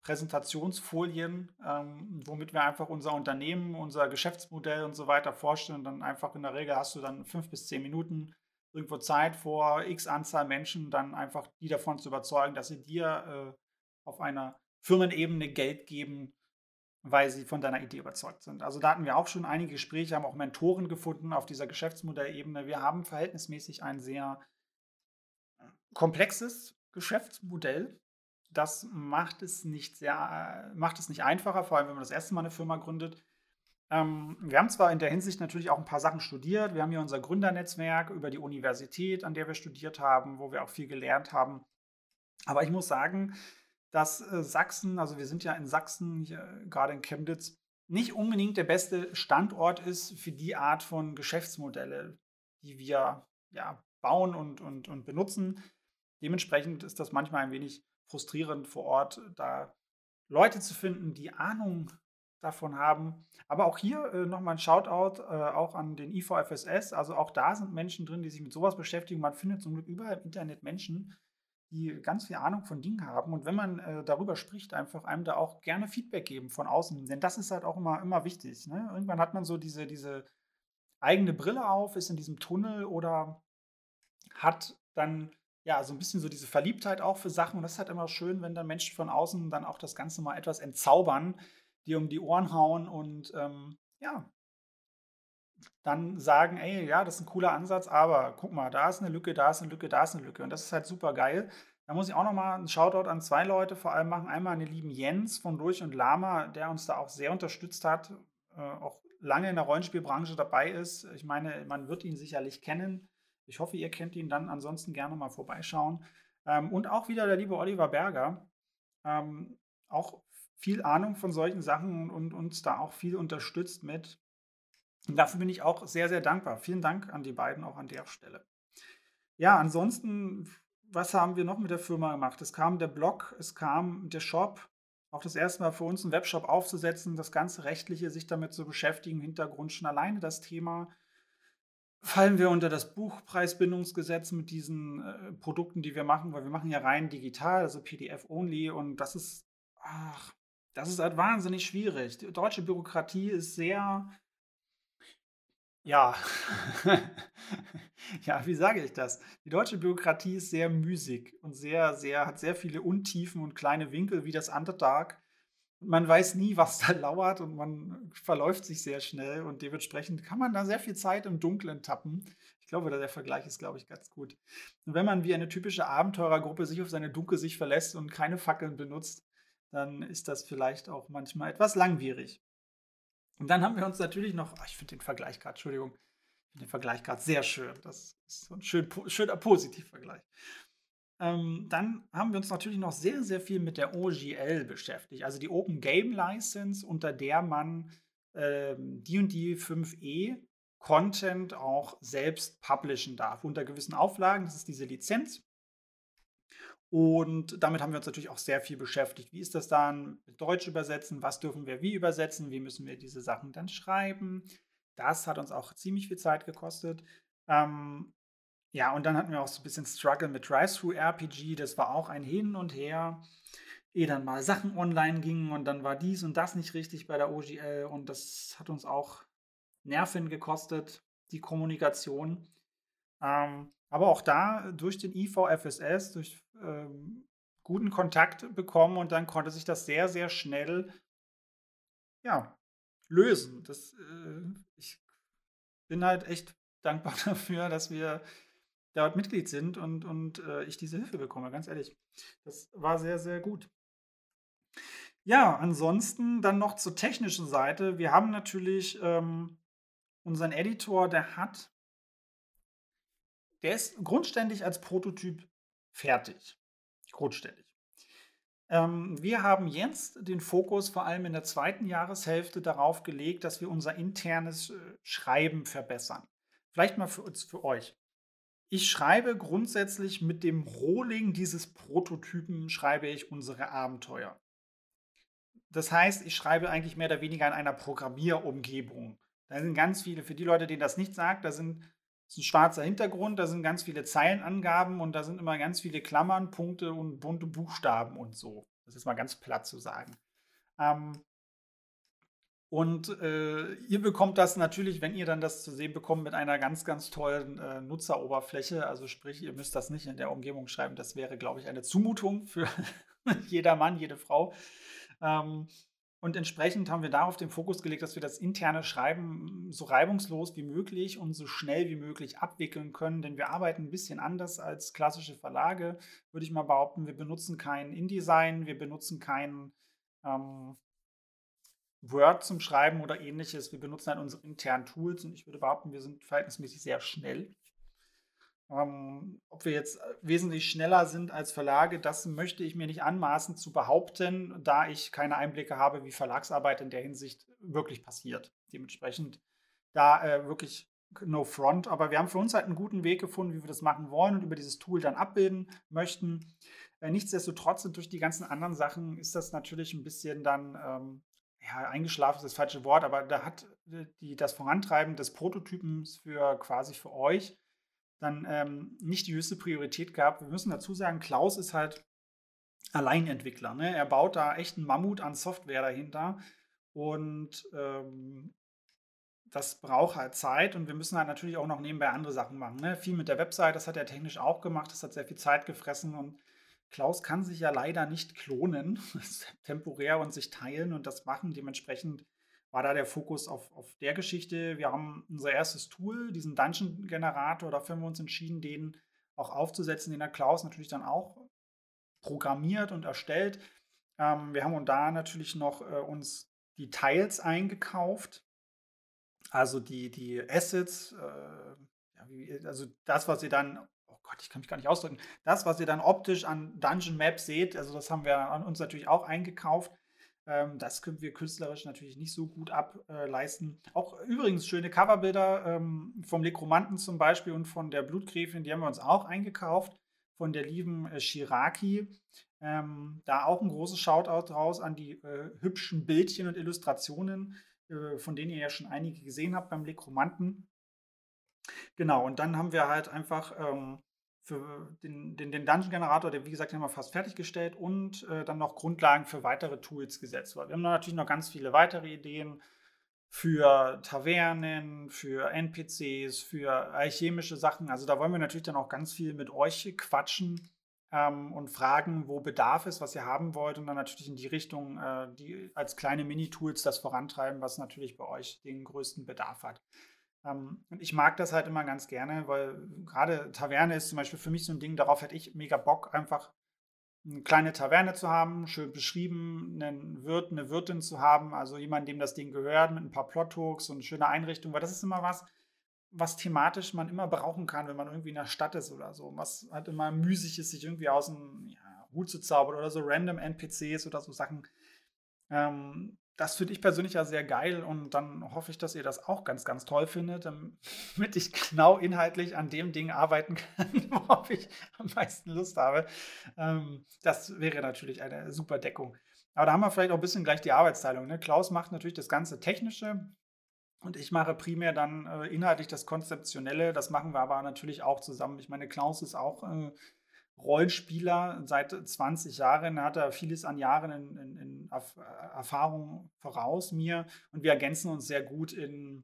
Präsentationsfolien, ähm, womit wir einfach unser Unternehmen, unser Geschäftsmodell und so weiter vorstellen. dann einfach in der Regel hast du dann fünf bis zehn Minuten irgendwo Zeit vor x Anzahl Menschen, dann einfach die davon zu überzeugen, dass sie dir äh, auf einer Firmenebene Geld geben, weil sie von deiner Idee überzeugt sind. Also da hatten wir auch schon einige Gespräche, haben auch Mentoren gefunden auf dieser Geschäftsmodellebene. Wir haben verhältnismäßig ein sehr komplexes Geschäftsmodell. Das macht es nicht sehr, macht es nicht einfacher, vor allem wenn man das erste Mal eine Firma gründet. Ähm, wir haben zwar in der Hinsicht natürlich auch ein paar Sachen studiert. Wir haben hier unser Gründernetzwerk über die Universität, an der wir studiert haben, wo wir auch viel gelernt haben. Aber ich muss sagen, dass äh, Sachsen, also wir sind ja in Sachsen, gerade in Chemnitz, nicht unbedingt der beste Standort ist für die Art von Geschäftsmodelle, die wir ja, bauen und, und, und benutzen. Dementsprechend ist das manchmal ein wenig frustrierend vor Ort, da Leute zu finden, die Ahnung davon haben. Aber auch hier äh, nochmal ein Shoutout äh, auch an den IVFSS. Also auch da sind Menschen drin, die sich mit sowas beschäftigen. Man findet zum Glück überall im Internet Menschen, die ganz viel Ahnung von Dingen haben. Und wenn man äh, darüber spricht, einfach einem da auch gerne Feedback geben von außen. Denn das ist halt auch immer, immer wichtig. Ne? Irgendwann hat man so diese, diese eigene Brille auf, ist in diesem Tunnel oder hat dann ja so ein bisschen so diese Verliebtheit auch für Sachen. Und das ist halt immer schön, wenn dann Menschen von außen dann auch das Ganze mal etwas entzaubern, die um die Ohren hauen und ähm, ja, dann sagen, ey, ja, das ist ein cooler Ansatz, aber guck mal, da ist eine Lücke, da ist eine Lücke, da ist eine Lücke. Und das ist halt super geil. Da muss ich auch nochmal einen Shoutout an zwei Leute vor allem machen. Einmal an den lieben Jens von Durch und Lama, der uns da auch sehr unterstützt hat, äh, auch lange in der Rollenspielbranche dabei ist. Ich meine, man wird ihn sicherlich kennen. Ich hoffe, ihr kennt ihn dann. Ansonsten gerne mal vorbeischauen. Ähm, und auch wieder der liebe Oliver Berger. Ähm, auch viel Ahnung von solchen Sachen und uns da auch viel unterstützt mit dafür bin ich auch sehr, sehr dankbar. Vielen Dank an die beiden auch an der Stelle. Ja, ansonsten, was haben wir noch mit der Firma gemacht? Es kam der Blog, es kam der Shop, auch das erste Mal für uns einen Webshop aufzusetzen, das ganze Rechtliche, sich damit zu beschäftigen, Hintergrund schon alleine das Thema. Fallen wir unter das Buchpreisbindungsgesetz mit diesen äh, Produkten, die wir machen, weil wir machen ja rein digital, also PDF-only und das ist, ach, das ist halt wahnsinnig schwierig. Die deutsche Bürokratie ist sehr, ja, [laughs] ja, wie sage ich das? Die deutsche Bürokratie ist sehr müßig und sehr, sehr, hat sehr viele Untiefen und kleine Winkel wie das Underdark. Man weiß nie, was da lauert und man verläuft sich sehr schnell und dementsprechend kann man da sehr viel Zeit im Dunkeln tappen. Ich glaube, der Vergleich ist, glaube ich, ganz gut. Und wenn man wie eine typische Abenteurergruppe sich auf seine Dunkelsicht verlässt und keine Fackeln benutzt, dann ist das vielleicht auch manchmal etwas langwierig. Und dann haben wir uns natürlich noch, ach, ich finde den Vergleich gerade, Entschuldigung, ich finde den Vergleich gerade sehr schön. Das ist so ein schön, schöner Positivvergleich. Ähm, dann haben wir uns natürlich noch sehr, sehr viel mit der OGL beschäftigt, also die Open Game License, unter der man ähm, D&D 5e Content auch selbst publishen darf, unter gewissen Auflagen. Das ist diese Lizenz. Und damit haben wir uns natürlich auch sehr viel beschäftigt. Wie ist das dann mit Deutsch übersetzen? Was dürfen wir wie übersetzen? Wie müssen wir diese Sachen dann schreiben? Das hat uns auch ziemlich viel Zeit gekostet. Ähm, ja, und dann hatten wir auch so ein bisschen Struggle mit Drive-Thru-RPG. Das war auch ein Hin und Her, ehe dann mal Sachen online gingen und dann war dies und das nicht richtig bei der OGL. Und das hat uns auch Nerven gekostet, die Kommunikation. Ähm, aber auch da durch den IVFSS, durch ähm, guten Kontakt bekommen und dann konnte sich das sehr, sehr schnell ja, lösen. Das, äh, ich bin halt echt dankbar [laughs] dafür, dass wir dort Mitglied sind und, und äh, ich diese Hilfe bekomme, ganz ehrlich. Das war sehr, sehr gut. Ja, ansonsten dann noch zur technischen Seite. Wir haben natürlich ähm, unseren Editor, der hat der ist grundständig als Prototyp fertig. Grundständig. Ähm, wir haben jetzt den Fokus vor allem in der zweiten Jahreshälfte darauf gelegt, dass wir unser internes äh, Schreiben verbessern. Vielleicht mal für uns, für euch. Ich schreibe grundsätzlich mit dem Rohling dieses Prototypen schreibe ich unsere Abenteuer. Das heißt, ich schreibe eigentlich mehr oder weniger in einer Programmierumgebung. Da sind ganz viele, für die Leute, denen das nicht sagt, da sind das ist ein schwarzer Hintergrund, da sind ganz viele Zeilenangaben und da sind immer ganz viele Klammern, Punkte und bunte Buchstaben und so. Das ist mal ganz platt zu sagen. Ähm, und äh, ihr bekommt das natürlich, wenn ihr dann das zu sehen bekommt, mit einer ganz, ganz tollen äh, Nutzeroberfläche. Also sprich, ihr müsst das nicht in der Umgebung schreiben. Das wäre, glaube ich, eine Zumutung für [laughs] jeder Mann, jede Frau. Ähm, und entsprechend haben wir darauf den Fokus gelegt, dass wir das interne Schreiben so reibungslos wie möglich und so schnell wie möglich abwickeln können. Denn wir arbeiten ein bisschen anders als klassische Verlage, würde ich mal behaupten. Wir benutzen kein InDesign, wir benutzen kein ähm, Word zum Schreiben oder ähnliches. Wir benutzen halt unsere internen Tools und ich würde behaupten, wir sind verhältnismäßig sehr schnell. Ähm, ob wir jetzt äh, wesentlich schneller sind als Verlage, das möchte ich mir nicht anmaßen zu behaupten, da ich keine Einblicke habe, wie Verlagsarbeit in der Hinsicht wirklich passiert. Dementsprechend da äh, wirklich no front. Aber wir haben für uns halt einen guten Weg gefunden, wie wir das machen wollen und über dieses Tool dann abbilden möchten. Äh, nichtsdestotrotz und durch die ganzen anderen Sachen ist das natürlich ein bisschen dann ähm, ja, eingeschlafen ist das falsche Wort, aber da hat äh, die, das Vorantreiben des Prototypens für quasi für euch dann ähm, nicht die höchste Priorität gehabt. Wir müssen dazu sagen, Klaus ist halt Alleinentwickler. Ne? Er baut da echt einen Mammut an Software dahinter und ähm, das braucht halt Zeit und wir müssen halt natürlich auch noch nebenbei andere Sachen machen. Ne? Viel mit der Website, das hat er technisch auch gemacht, das hat sehr viel Zeit gefressen und Klaus kann sich ja leider nicht klonen, [laughs] temporär und sich teilen und das machen. Dementsprechend war da der Fokus auf, auf der Geschichte. Wir haben unser erstes Tool, diesen Dungeon-Generator, dafür haben wir uns entschieden, den auch aufzusetzen, den hat Klaus natürlich dann auch programmiert und erstellt. Ähm, wir haben und da natürlich noch äh, uns die Tiles eingekauft, also die, die Assets, äh, also das, was ihr dann, oh Gott, ich kann mich gar nicht ausdrücken, das, was ihr dann optisch an Dungeon Maps seht, also das haben wir uns natürlich auch eingekauft. Ähm, das können wir künstlerisch natürlich nicht so gut ableisten. Auch übrigens schöne Coverbilder ähm, vom Lekromanten zum Beispiel und von der Blutgräfin, die haben wir uns auch eingekauft. Von der lieben äh, Shiraki. Ähm, da auch ein großes Shoutout raus an die äh, hübschen Bildchen und Illustrationen, äh, von denen ihr ja schon einige gesehen habt beim Lekromanten. Genau, und dann haben wir halt einfach ähm, für den, den, den Dungeon-Generator, der wie gesagt haben wir fast fertiggestellt und äh, dann noch Grundlagen für weitere Tools gesetzt. Weil wir haben natürlich noch ganz viele weitere Ideen für Tavernen, für NPCs, für alchemische Sachen. Also da wollen wir natürlich dann auch ganz viel mit euch quatschen ähm, und fragen, wo Bedarf ist, was ihr haben wollt und dann natürlich in die Richtung, äh, die als kleine Mini-Tools das vorantreiben, was natürlich bei euch den größten Bedarf hat. Ähm, und ich mag das halt immer ganz gerne, weil gerade Taverne ist zum Beispiel für mich so ein Ding, darauf hätte ich mega Bock, einfach eine kleine Taverne zu haben, schön beschrieben, einen Wirt, eine Wirtin zu haben, also jemand, dem das Ding gehört, mit ein paar Plot-Hooks und schöne Einrichtung, weil das ist immer was, was thematisch man immer brauchen kann, wenn man irgendwie in der Stadt ist oder so. Was halt immer müßig ist, sich irgendwie aus dem ja, Hut zu zaubern oder so random NPCs oder so Sachen. Ähm, das finde ich persönlich ja sehr geil und dann hoffe ich, dass ihr das auch ganz, ganz toll findet, damit ich genau inhaltlich an dem Ding arbeiten kann, [laughs] worauf ich am meisten Lust habe. Ähm, das wäre natürlich eine super Deckung. Aber da haben wir vielleicht auch ein bisschen gleich die Arbeitsteilung. Ne? Klaus macht natürlich das ganze Technische und ich mache primär dann äh, inhaltlich das Konzeptionelle. Das machen wir aber natürlich auch zusammen. Ich meine, Klaus ist auch äh, Rollenspieler seit 20 Jahren, hat er vieles an Jahren in, in, in Erfahrung voraus mir und wir ergänzen uns sehr gut in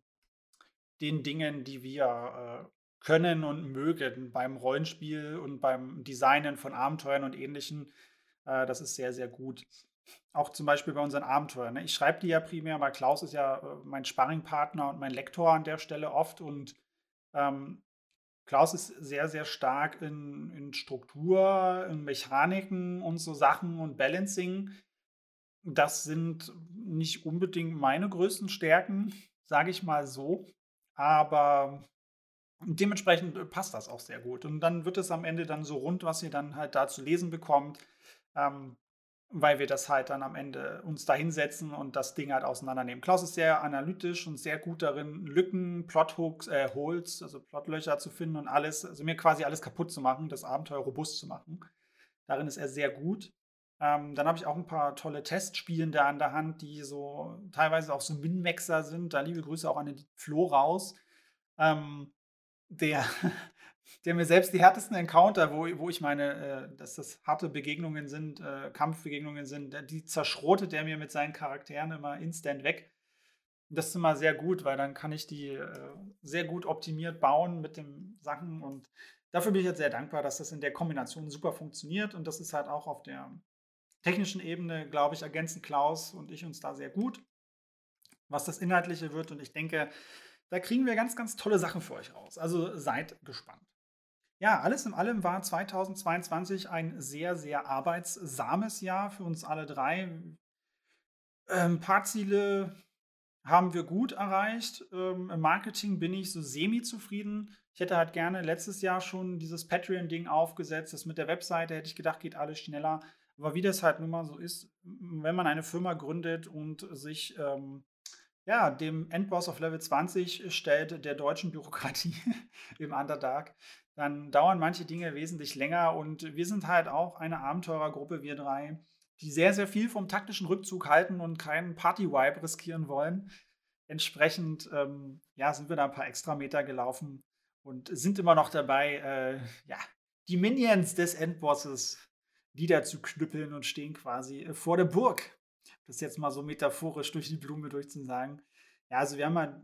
den Dingen, die wir äh, können und mögen beim Rollenspiel und beim Designen von Abenteuern und ähnlichen. Äh, das ist sehr, sehr gut. Auch zum Beispiel bei unseren Abenteuern. Ne? Ich schreibe die ja primär, weil Klaus ist ja äh, mein Sparringpartner und mein Lektor an der Stelle oft und ähm, Klaus ist sehr, sehr stark in, in Struktur, in Mechaniken und so Sachen und Balancing. Das sind nicht unbedingt meine größten Stärken, sage ich mal so. Aber dementsprechend passt das auch sehr gut. Und dann wird es am Ende dann so rund, was ihr dann halt da zu lesen bekommt. Ähm, weil wir das halt dann am Ende uns da hinsetzen und das Ding halt auseinandernehmen. Klaus ist sehr analytisch und sehr gut darin, Lücken, Plothooks, äh, Holes, also Plotlöcher zu finden und alles, also mir quasi alles kaputt zu machen, das Abenteuer robust zu machen. Darin ist er sehr gut. Ähm, dann habe ich auch ein paar tolle Testspielende an der Hand, die so teilweise auch so Min-Maxer sind. Da liebe Grüße auch an den Flo raus. Ähm, der der mir selbst die härtesten Encounter, wo, wo ich meine, äh, dass das harte Begegnungen sind, äh, Kampfbegegnungen sind, die zerschrotet der mir mit seinen Charakteren immer instant weg. Das ist immer sehr gut, weil dann kann ich die äh, sehr gut optimiert bauen mit den Sachen und dafür bin ich jetzt sehr dankbar, dass das in der Kombination super funktioniert und das ist halt auch auf der technischen Ebene, glaube ich, ergänzen Klaus und ich uns da sehr gut, was das Inhaltliche wird und ich denke, da kriegen wir ganz, ganz tolle Sachen für euch raus. Also seid gespannt. Ja, alles in allem war 2022 ein sehr, sehr arbeitssames Jahr für uns alle drei. Ein ähm, paar Ziele haben wir gut erreicht. Ähm, Im Marketing bin ich so semi-zufrieden. Ich hätte halt gerne letztes Jahr schon dieses Patreon-Ding aufgesetzt. Das mit der Webseite hätte ich gedacht, geht alles schneller. Aber wie das halt nun mal so ist, wenn man eine Firma gründet und sich ähm, ja, dem Endboss auf Level 20 stellt, der deutschen Bürokratie [laughs] im Underdark, dann dauern manche Dinge wesentlich länger und wir sind halt auch eine Abenteurergruppe, wir drei, die sehr, sehr viel vom taktischen Rückzug halten und keinen Party-Wipe riskieren wollen. Entsprechend ähm, ja, sind wir da ein paar Extrameter gelaufen und sind immer noch dabei, äh, ja, die Minions des Endbosses niederzuknüppeln und stehen quasi äh, vor der Burg. Das jetzt mal so metaphorisch durch die Blume durchzusagen. Ja, also wir haben halt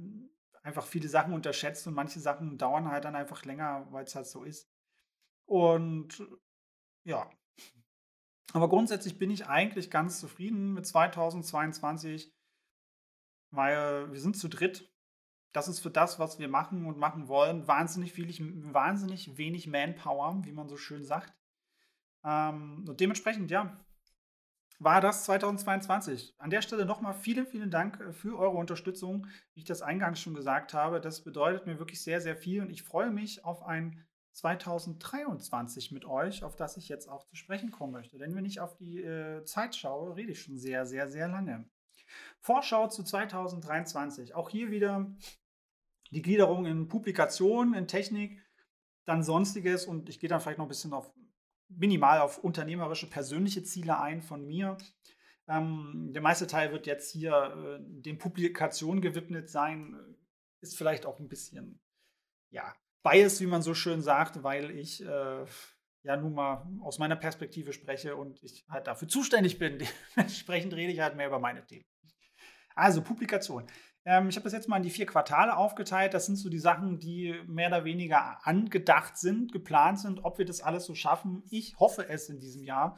einfach viele Sachen unterschätzt und manche Sachen dauern halt dann einfach länger, weil es halt so ist. Und ja. Aber grundsätzlich bin ich eigentlich ganz zufrieden mit 2022, weil wir sind zu dritt. Das ist für das, was wir machen und machen wollen, wahnsinnig, viel, wahnsinnig wenig Manpower, wie man so schön sagt. Ähm, und dementsprechend, ja, war das 2022. An der Stelle nochmal vielen, vielen Dank äh, für eure Unterstützung. Wie ich das eingangs schon gesagt habe, das bedeutet mir wirklich sehr, sehr viel und ich freue mich auf ein 2023 mit euch, auf das ich jetzt auch zu sprechen kommen möchte. Denn wenn ich auf die äh, Zeit schaue, rede ich schon sehr, sehr, sehr lange. Vorschau zu 2023. Auch hier wieder die Gliederung in Publikation, in Technik, dann Sonstiges und ich gehe dann vielleicht noch ein bisschen auf minimal auf unternehmerische, persönliche Ziele ein von mir. Ähm, der meiste Teil wird jetzt hier äh, den Publikationen gewidmet sein. Ist vielleicht auch ein bisschen, ja, biased, wie man so schön sagt, weil ich äh, ja nun mal aus meiner Perspektive spreche und ich halt dafür zuständig bin. [laughs] Dementsprechend rede ich halt mehr über meine Themen. Also, Publikation. Ähm, ich habe das jetzt mal in die vier Quartale aufgeteilt. Das sind so die Sachen, die mehr oder weniger angedacht sind, geplant sind. Ob wir das alles so schaffen, ich hoffe es in diesem Jahr.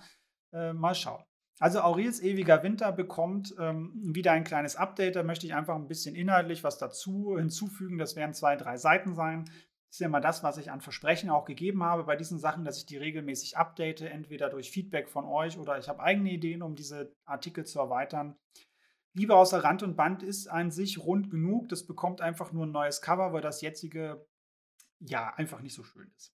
Äh, mal schauen. Also Aurels ewiger Winter bekommt ähm, wieder ein kleines Update. Da möchte ich einfach ein bisschen inhaltlich was dazu hinzufügen. Das werden zwei, drei Seiten sein. Das ist ja immer das, was ich an Versprechen auch gegeben habe bei diesen Sachen, dass ich die regelmäßig update, entweder durch Feedback von euch oder ich habe eigene Ideen, um diese Artikel zu erweitern. Liebe außer Rand und Band ist an sich rund genug. Das bekommt einfach nur ein neues Cover, weil das jetzige ja einfach nicht so schön ist.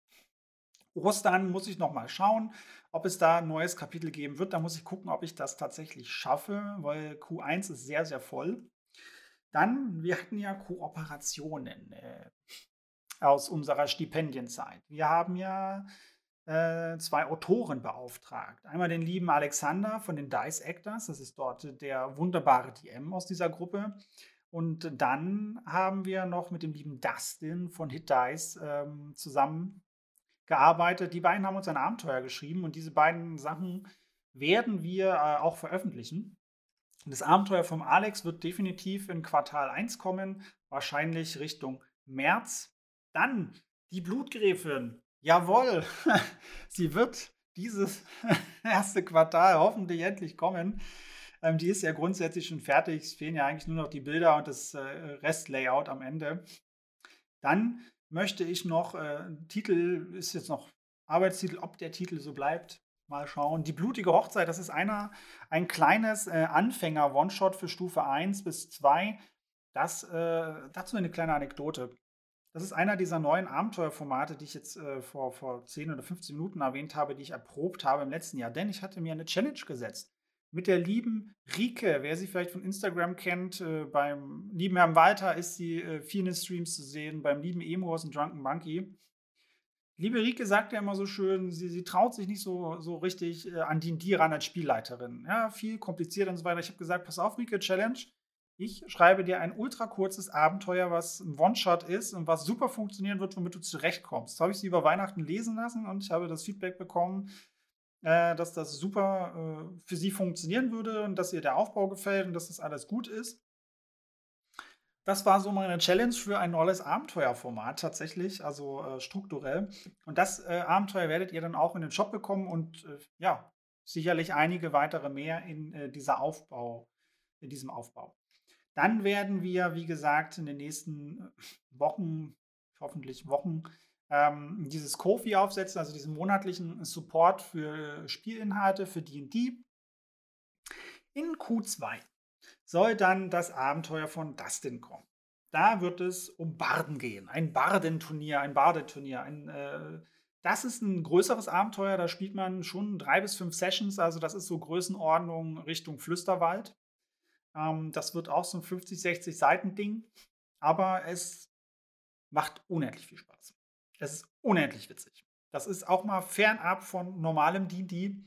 Ostern muss ich noch mal schauen, ob es da ein neues Kapitel geben wird. Da muss ich gucken, ob ich das tatsächlich schaffe, weil Q1 ist sehr, sehr voll. Dann, wir hatten ja Kooperationen äh, aus unserer Stipendienzeit. Wir haben ja äh, zwei Autoren beauftragt. Einmal den lieben Alexander von den Dice Actors, das ist dort der wunderbare DM aus dieser Gruppe. Und dann haben wir noch mit dem lieben Dustin von Hit Dice ähm, zusammen gearbeitet. Die beiden haben uns ein Abenteuer geschrieben und diese beiden Sachen werden wir äh, auch veröffentlichen. Das Abenteuer vom Alex wird definitiv in Quartal 1 kommen, wahrscheinlich Richtung März. Dann die Blutgräfin. Jawohl, [laughs] sie wird dieses [laughs] erste Quartal hoffentlich endlich kommen. Ähm, die ist ja grundsätzlich schon fertig. Es fehlen ja eigentlich nur noch die Bilder und das äh, Restlayout am Ende. Dann möchte ich noch, äh, Titel ist jetzt noch Arbeitstitel, ob der Titel so bleibt, mal schauen. Die blutige Hochzeit, das ist einer, ein kleines äh, Anfänger-One-Shot für Stufe 1 bis 2. Das, äh, dazu eine kleine Anekdote. Das ist einer dieser neuen Abenteuerformate, die ich jetzt äh, vor, vor 10 oder 15 Minuten erwähnt habe, die ich erprobt habe im letzten Jahr. Denn ich hatte mir eine Challenge gesetzt mit der lieben Rike. Wer sie vielleicht von Instagram kennt, äh, beim lieben Herrn Walter ist sie äh, viel in den Streams zu sehen, beim lieben Emo aus dem Drunken Monkey. Liebe Rike sagt ja immer so schön, sie, sie traut sich nicht so, so richtig äh, an D&D ran als Spielleiterin. Ja, viel kompliziert und so weiter. Ich habe gesagt, pass auf, Rike, Challenge. Ich schreibe dir ein ultra kurzes Abenteuer, was ein One-Shot ist und was super funktionieren wird, womit du zurechtkommst. Das habe ich sie über Weihnachten lesen lassen und ich habe das Feedback bekommen, äh, dass das super äh, für sie funktionieren würde und dass ihr der Aufbau gefällt und dass das alles gut ist. Das war so meine Challenge für ein neues Abenteuerformat tatsächlich, also äh, strukturell. Und das Abenteuer werdet ihr dann auch in den Shop bekommen und ja, sicherlich einige weitere mehr in dieser Aufbau, in diesem Aufbau. Dann werden wir, wie gesagt, in den nächsten Wochen, hoffentlich Wochen, ähm, dieses Kofi aufsetzen, also diesen monatlichen Support für Spielinhalte für D&D. In Q2 soll dann das Abenteuer von Dustin kommen. Da wird es um Barden gehen, ein Bardenturnier, ein Bardenturnier. Ein, äh, das ist ein größeres Abenteuer, da spielt man schon drei bis fünf Sessions, also das ist so Größenordnung Richtung Flüsterwald. Ähm, das wird auch so ein 50, 60 Seiten Ding, aber es macht unendlich viel Spaß. Es ist unendlich witzig. Das ist auch mal fernab von normalem D&D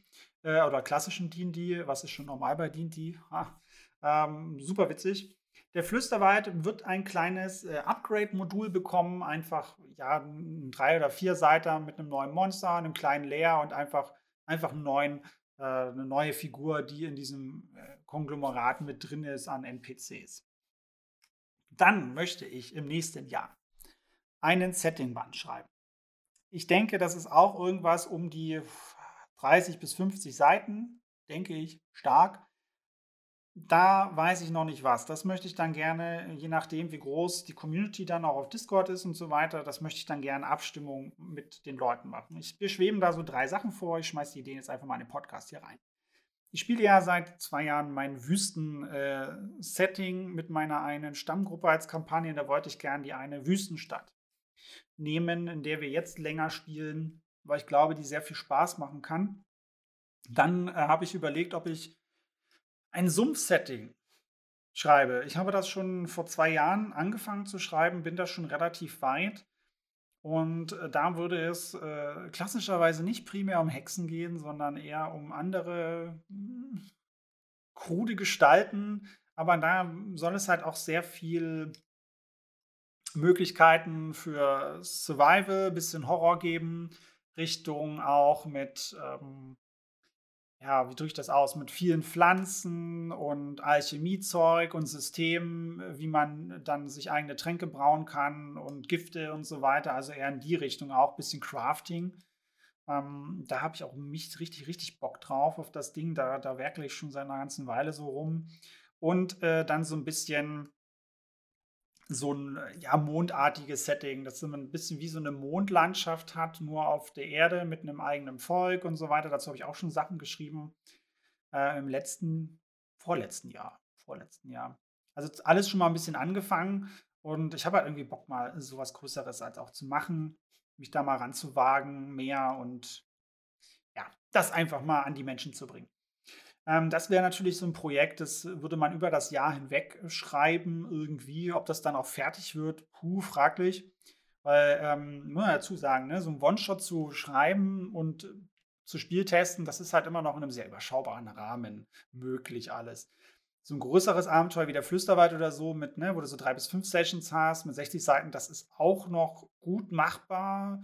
äh, oder klassischem D&D, was ist schon normal bei D&D. Ähm, super witzig. Der Flüsterwald wird ein kleines äh, Upgrade-Modul bekommen, einfach ja, ein drei oder vier Seiter mit einem neuen Monster, einem kleinen Layer und einfach, einfach einen neuen, äh, eine neue Figur, die in diesem äh, Konglomerat mit drin ist an NPCs. Dann möchte ich im nächsten Jahr einen Setting-Band schreiben. Ich denke, das ist auch irgendwas um die 30 bis 50 Seiten, denke ich, stark. Da weiß ich noch nicht was. Das möchte ich dann gerne, je nachdem, wie groß die Community dann auch auf Discord ist und so weiter, das möchte ich dann gerne Abstimmung mit den Leuten machen. Ich, wir schweben da so drei Sachen vor. Ich schmeiße die Ideen jetzt einfach mal in den Podcast hier rein. Ich spiele ja seit zwei Jahren mein Wüsten-Setting äh, mit meiner einen Stammgruppe als Kampagne. Da wollte ich gerne die eine Wüstenstadt nehmen, in der wir jetzt länger spielen, weil ich glaube, die sehr viel Spaß machen kann. Dann äh, habe ich überlegt, ob ich ein Sumpf-Setting schreibe. Ich habe das schon vor zwei Jahren angefangen zu schreiben, bin da schon relativ weit. Und äh, da würde es äh, klassischerweise nicht primär um Hexen gehen, sondern eher um andere mh, hm, krude Gestalten. Aber da soll es halt auch sehr viel Möglichkeiten für Survival, bisschen Horror geben, Richtung auch mit, ähm, ja, wie drücke ich das aus, mit vielen Pflanzen und Alchemiezeug und Systemen, wie man dann sich eigene Tränke brauen kann und Gifte und so weiter. Also eher in die Richtung auch, bisschen Crafting. Ähm, da habe ich auch mich richtig, richtig Bock drauf auf das Ding. Da, da werkle ich schon seit einer ganzen Weile so rum. Und äh, dann so ein bisschen so ein ja, mondartiges Setting, dass man ein bisschen wie so eine Mondlandschaft hat, nur auf der Erde mit einem eigenen Volk und so weiter. Dazu habe ich auch schon Sachen geschrieben äh, im letzten, vorletzten Jahr. Vorletzten Jahr. Also alles schon mal ein bisschen angefangen und ich habe halt irgendwie Bock, mal sowas Größeres als auch zu machen, mich da mal ranzuwagen, mehr und ja, das einfach mal an die Menschen zu bringen. Ähm, das wäre natürlich so ein Projekt, das würde man über das Jahr hinweg schreiben, irgendwie. Ob das dann auch fertig wird, puh, fraglich. Weil, ähm, muss man dazu sagen, ne, so ein One-Shot zu schreiben und zu Spieltesten, das ist halt immer noch in einem sehr überschaubaren Rahmen möglich alles. So ein größeres Abenteuer wie der Flüsterwald oder so, mit, ne, wo du so drei bis fünf Sessions hast, mit 60 Seiten, das ist auch noch gut machbar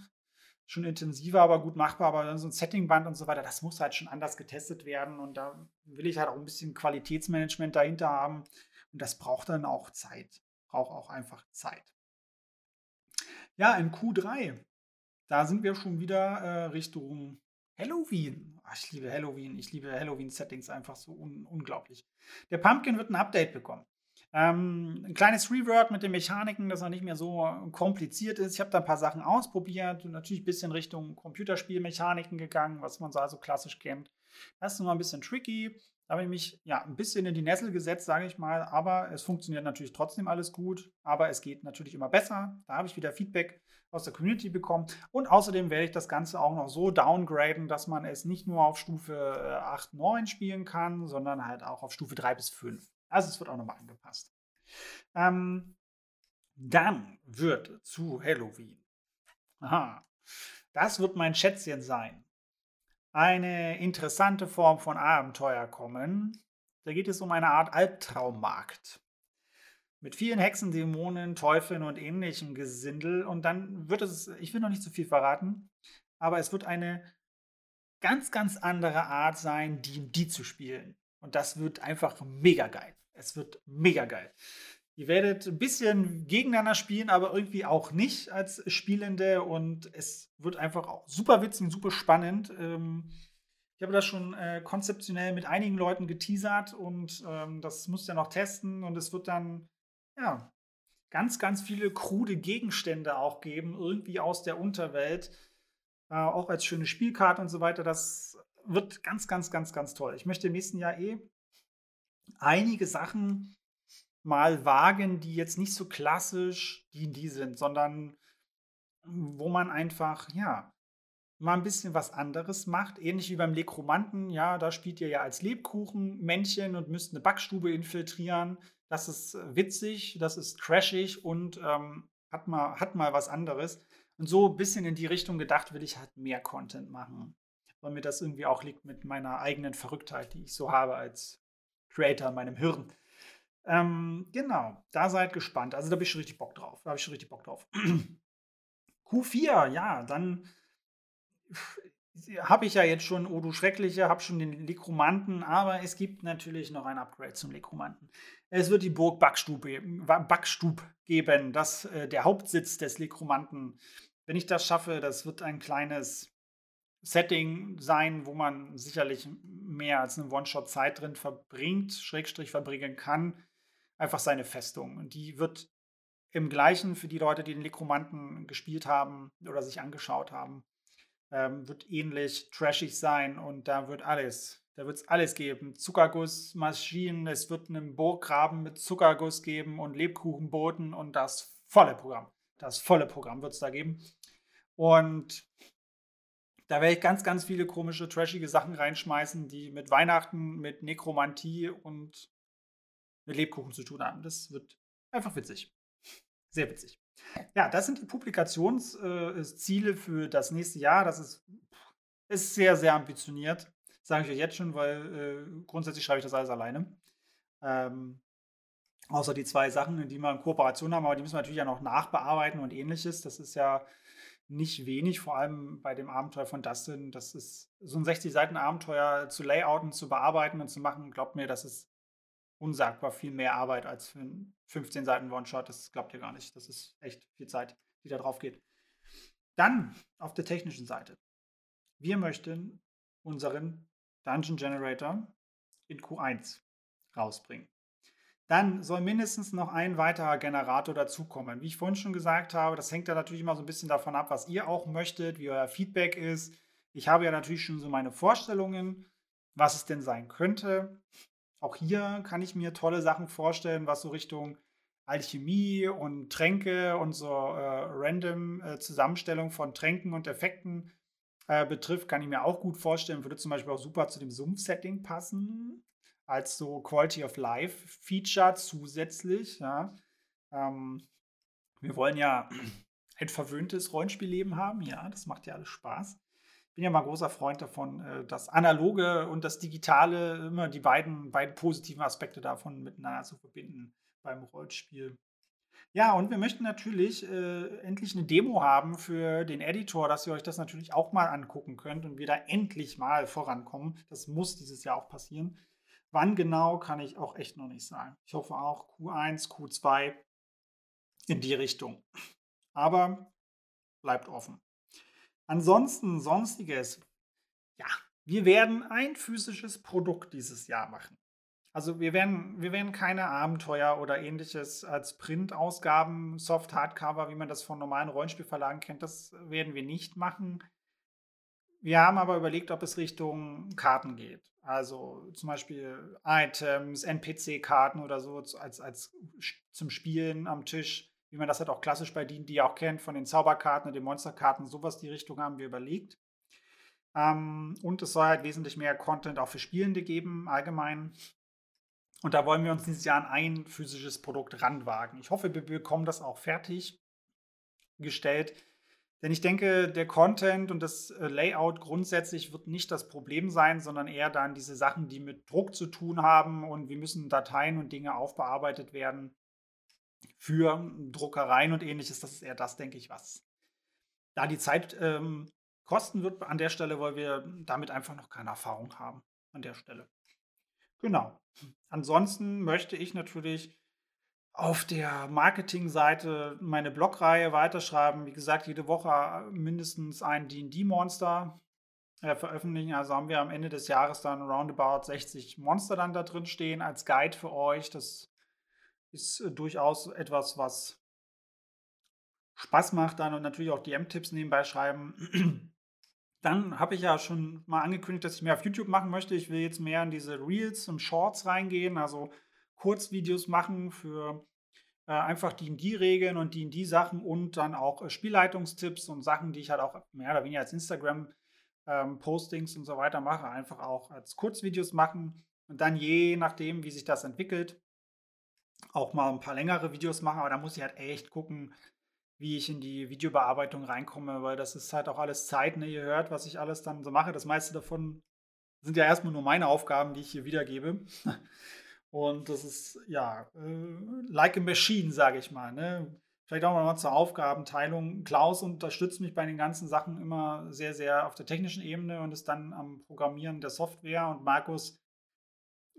schon intensiver, aber gut machbar. Aber dann so ein Settingband und so weiter, das muss halt schon anders getestet werden. Und da will ich halt auch ein bisschen Qualitätsmanagement dahinter haben. Und das braucht dann auch Zeit. Braucht auch einfach Zeit. Ja, in Q3, da sind wir schon wieder äh, Richtung Halloween. Ach, ich liebe Halloween. Ich liebe Halloween-Settings einfach so un unglaublich. Der Pumpkin wird ein Update bekommen. Ähm, ein kleines Rework mit den Mechaniken, das noch nicht mehr so kompliziert ist. Ich habe da ein paar Sachen ausprobiert und natürlich ein bisschen Richtung Computerspielmechaniken gegangen, was man so also klassisch kennt. Das ist nochmal ein bisschen tricky. Da habe ich mich ja ein bisschen in die Nessel gesetzt, sage ich mal. Aber es funktioniert natürlich trotzdem alles gut. Aber es geht natürlich immer besser. Da habe ich wieder Feedback aus der Community bekommen. Und außerdem werde ich das Ganze auch noch so downgraden, dass man es nicht nur auf Stufe 8, äh, 9 spielen kann, sondern halt auch auf Stufe 3 bis 5. Also es wird auch nochmal angepasst. Ähm, dann wird zu Halloween. Aha. Das wird mein Schätzchen sein. Eine interessante Form von Abenteuer kommen. Da geht es um eine Art Albtraummarkt. Mit vielen Hexen, Dämonen, Teufeln und ähnlichem Gesindel. Und dann wird es, ich will noch nicht zu viel verraten, aber es wird eine ganz, ganz andere Art sein, die zu spielen. Und das wird einfach mega geil. Es wird mega geil. Ihr werdet ein bisschen gegeneinander spielen, aber irgendwie auch nicht als Spielende. Und es wird einfach auch super witzig super spannend. Ähm, ich habe das schon äh, konzeptionell mit einigen Leuten geteasert und ähm, das muss ja noch testen. Und es wird dann, ja, ganz, ganz viele krude Gegenstände auch geben, irgendwie aus der Unterwelt. Äh, auch als schöne Spielkarte und so weiter. Das wird ganz, ganz, ganz, ganz toll. Ich möchte im nächsten Jahr eh einige Sachen mal wagen, die jetzt nicht so klassisch die sind, sondern wo man einfach, ja, mal ein bisschen was anderes macht. Ähnlich wie beim Lekromanten, ja, da spielt ihr ja als Lebkuchenmännchen und müsst eine Backstube infiltrieren. Das ist witzig, das ist trashig und ähm, hat, mal, hat mal was anderes. Und so ein bisschen in die Richtung gedacht, will ich halt mehr Content machen. Weil mir das irgendwie auch liegt mit meiner eigenen Verrücktheit, die ich so habe als Creator in meinem Hirn. Ähm, genau, da seid gespannt. Also da habe ich schon richtig Bock drauf. Da habe ich schon richtig Bock drauf. [clears throat] Q4, ja, dann habe ich ja jetzt schon Odo Schreckliche, habe schon den Lekromanten, aber es gibt natürlich noch ein Upgrade zum Lekromanten. Es wird die Burg Backstub, Backstub geben, das äh, der Hauptsitz des Lekromanten. Wenn ich das schaffe, das wird ein kleines Setting sein, wo man sicherlich mehr als eine One-Shot Zeit drin verbringt, Schrägstrich verbringen kann. Einfach seine Festung. Und die wird im gleichen für die Leute, die den Nekromanten gespielt haben oder sich angeschaut haben, ähm, wird ähnlich trashig sein und da wird alles, da wird es alles geben. Zuckergussmaschinen, es wird einen Burggraben mit Zuckerguss geben und Lebkuchenboten und das volle Programm. Das volle Programm wird es da geben. Und da werde ich ganz, ganz viele komische, trashige Sachen reinschmeißen, die mit Weihnachten, mit Nekromantie und mit Lebkuchen zu tun haben. Das wird einfach witzig. Sehr witzig. Ja, das sind die Publikationsziele äh, für das nächste Jahr. Das ist, ist sehr, sehr ambitioniert. Sage ich euch jetzt schon, weil äh, grundsätzlich schreibe ich das alles alleine. Ähm, Außer die zwei Sachen, die wir in Kooperation haben, aber die müssen wir natürlich ja noch nachbearbeiten und ähnliches. Das ist ja nicht wenig, vor allem bei dem Abenteuer von Dustin. Das ist so ein 60-Seiten-Abenteuer zu layouten, zu bearbeiten und zu machen. Glaubt mir, das ist unsagbar viel mehr Arbeit als für einen 15 Seiten One-Shot. Das glaubt ihr gar nicht. Das ist echt viel Zeit, die da drauf geht. Dann auf der technischen Seite. Wir möchten unseren Dungeon Generator in Q1 rausbringen. Dann soll mindestens noch ein weiterer Generator dazukommen. Wie ich vorhin schon gesagt habe, das hängt ja natürlich immer so ein bisschen davon ab, was ihr auch möchtet, wie euer Feedback ist. Ich habe ja natürlich schon so meine Vorstellungen, was es denn sein könnte. Auch hier kann ich mir tolle Sachen vorstellen, was so Richtung Alchemie und Tränke und so äh, random äh, Zusammenstellung von Tränken und Effekten äh, betrifft, kann ich mir auch gut vorstellen. Würde zum Beispiel auch super zu dem Sumpf-Setting passen als so Quality of Life Feature zusätzlich. Ja. Ähm, wir wollen ja [clears throat] ein verwöhntes Rollenspielleben haben. Ja, das macht ja alles Spaß. Ich bin ja mal großer Freund davon, äh, das Analoge und das Digitale, immer die beiden, beiden positiven Aspekte davon miteinander zu verbinden beim Rollenspiel. Ja, und wir möchten natürlich äh, endlich eine Demo haben für den Editor, dass ihr euch das natürlich auch mal angucken könnt und wir da endlich mal vorankommen. Das muss dieses Jahr auch passieren. Wann genau, kann ich auch echt noch nicht sagen. Ich hoffe auch Q1, Q2 in die Richtung. Aber bleibt offen. Ansonsten, sonstiges. Ja, wir werden ein physisches Produkt dieses Jahr machen. Also wir werden, wir werden keine Abenteuer oder ähnliches als Printausgaben, Soft-Hardcover, wie man das von normalen Rollenspielverlagen kennt, das werden wir nicht machen. Wir haben aber überlegt, ob es Richtung Karten geht. Also zum Beispiel Items, NPC-Karten oder so als, als zum Spielen am Tisch, wie man das halt auch klassisch bei denen, die auch kennt, von den Zauberkarten und den Monsterkarten, sowas die Richtung haben wir überlegt. Ähm, und es soll halt wesentlich mehr Content auch für Spielende geben, allgemein. Und da wollen wir uns dieses Jahr an ein physisches Produkt ranwagen. Ich hoffe, wir bekommen das auch fertig gestellt. Denn ich denke, der Content und das äh, Layout grundsätzlich wird nicht das Problem sein, sondern eher dann diese Sachen, die mit Druck zu tun haben und wie müssen Dateien und Dinge aufbearbeitet werden für Druckereien und ähnliches. Das ist eher das, denke ich, was da die Zeit ähm, kosten wird an der Stelle, weil wir damit einfach noch keine Erfahrung haben an der Stelle. Genau. Ansonsten möchte ich natürlich auf der Marketingseite meine Blogreihe weiterschreiben. Wie gesagt, jede Woche mindestens ein D&D-Monster äh, veröffentlichen. Also haben wir am Ende des Jahres dann roundabout 60 Monster dann da drin stehen als Guide für euch. Das ist äh, durchaus etwas, was Spaß macht dann und natürlich auch DM-Tipps nebenbei schreiben. [clears throat] Dann habe ich ja schon mal angekündigt, dass ich mehr auf YouTube machen möchte. Ich will jetzt mehr in diese Reels und Shorts reingehen, also Kurzvideos machen für äh, einfach die in die Regeln und die in die Sachen und dann auch äh, Spielleitungstipps und Sachen, die ich halt auch mehr oder weniger als Instagram ähm, Postings und so weiter mache, einfach auch als Kurzvideos machen und dann je nachdem, wie sich das entwickelt, auch mal ein paar längere Videos machen. Aber da muss ich halt echt gucken, wie ich in die Videobearbeitung reinkomme, weil das ist halt auch alles Zeit. Ne? Ihr hört, was ich alles dann so mache. Das meiste davon sind ja erstmal nur meine Aufgaben, die ich hier wiedergebe. Und das ist, ja, äh, like a machine, sage ich mal. Ne? Vielleicht auch mal zur Aufgabenteilung. Klaus unterstützt mich bei den ganzen Sachen immer sehr, sehr auf der technischen Ebene und ist dann am Programmieren der Software. Und Markus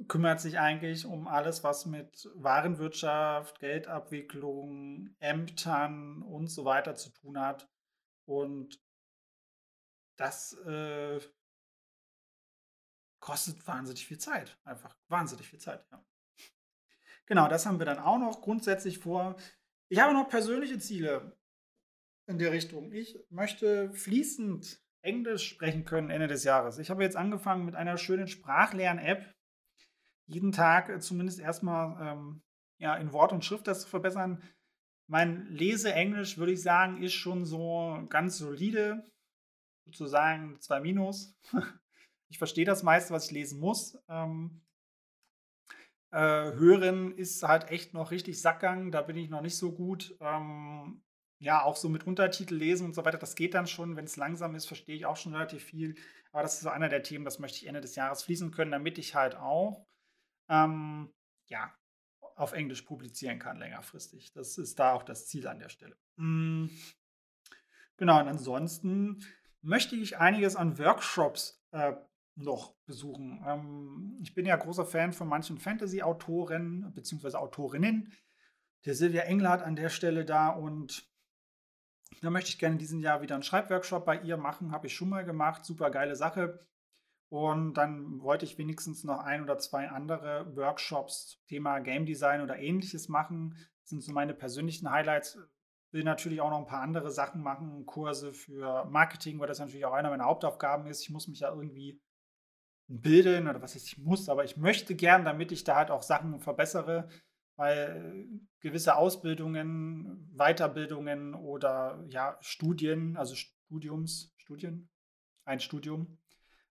kümmert sich eigentlich um alles, was mit Warenwirtschaft, Geldabwicklung, Ämtern und so weiter zu tun hat. Und das äh, kostet wahnsinnig viel Zeit. Einfach wahnsinnig viel Zeit, ja. Genau, das haben wir dann auch noch grundsätzlich vor. Ich habe noch persönliche Ziele in der Richtung. Ich möchte fließend Englisch sprechen können Ende des Jahres. Ich habe jetzt angefangen mit einer schönen Sprachlern-App. Jeden Tag äh, zumindest erstmal ähm, ja, in Wort und Schrift das zu verbessern. Mein Leseenglisch, würde ich sagen, ist schon so ganz solide. Sozusagen zwei Minus. [laughs] Ich verstehe das meiste, was ich lesen muss. Ähm, äh, hören ist halt echt noch richtig Sackgang, da bin ich noch nicht so gut. Ähm, ja, auch so mit Untertitel lesen und so weiter, das geht dann schon. Wenn es langsam ist, verstehe ich auch schon relativ viel. Aber das ist so einer der Themen, das möchte ich Ende des Jahres fließen können, damit ich halt auch, ähm, ja, auf Englisch publizieren kann längerfristig. Das ist da auch das Ziel an der Stelle. Mm. Genau, und ansonsten möchte ich einiges an Workshops äh, noch besuchen. Ähm, ich bin ja großer Fan von manchen Fantasy-Autoren bzw. Autorinnen. Der Silvia Englert an der Stelle da und da möchte ich gerne diesen Jahr wieder einen Schreibworkshop bei ihr machen. Habe ich schon mal gemacht. Super geile Sache. Und dann wollte ich wenigstens noch ein oder zwei andere Workshops zum Thema Game Design oder ähnliches machen. Das sind so meine persönlichen Highlights. Will natürlich auch noch ein paar andere Sachen machen, Kurse für Marketing, weil das natürlich auch einer meiner Hauptaufgaben ist. Ich muss mich ja irgendwie bilden oder was ich muss, aber ich möchte gern, damit ich da halt auch Sachen verbessere, weil gewisse Ausbildungen, Weiterbildungen oder ja, Studien, also Studiums, Studien, ein Studium,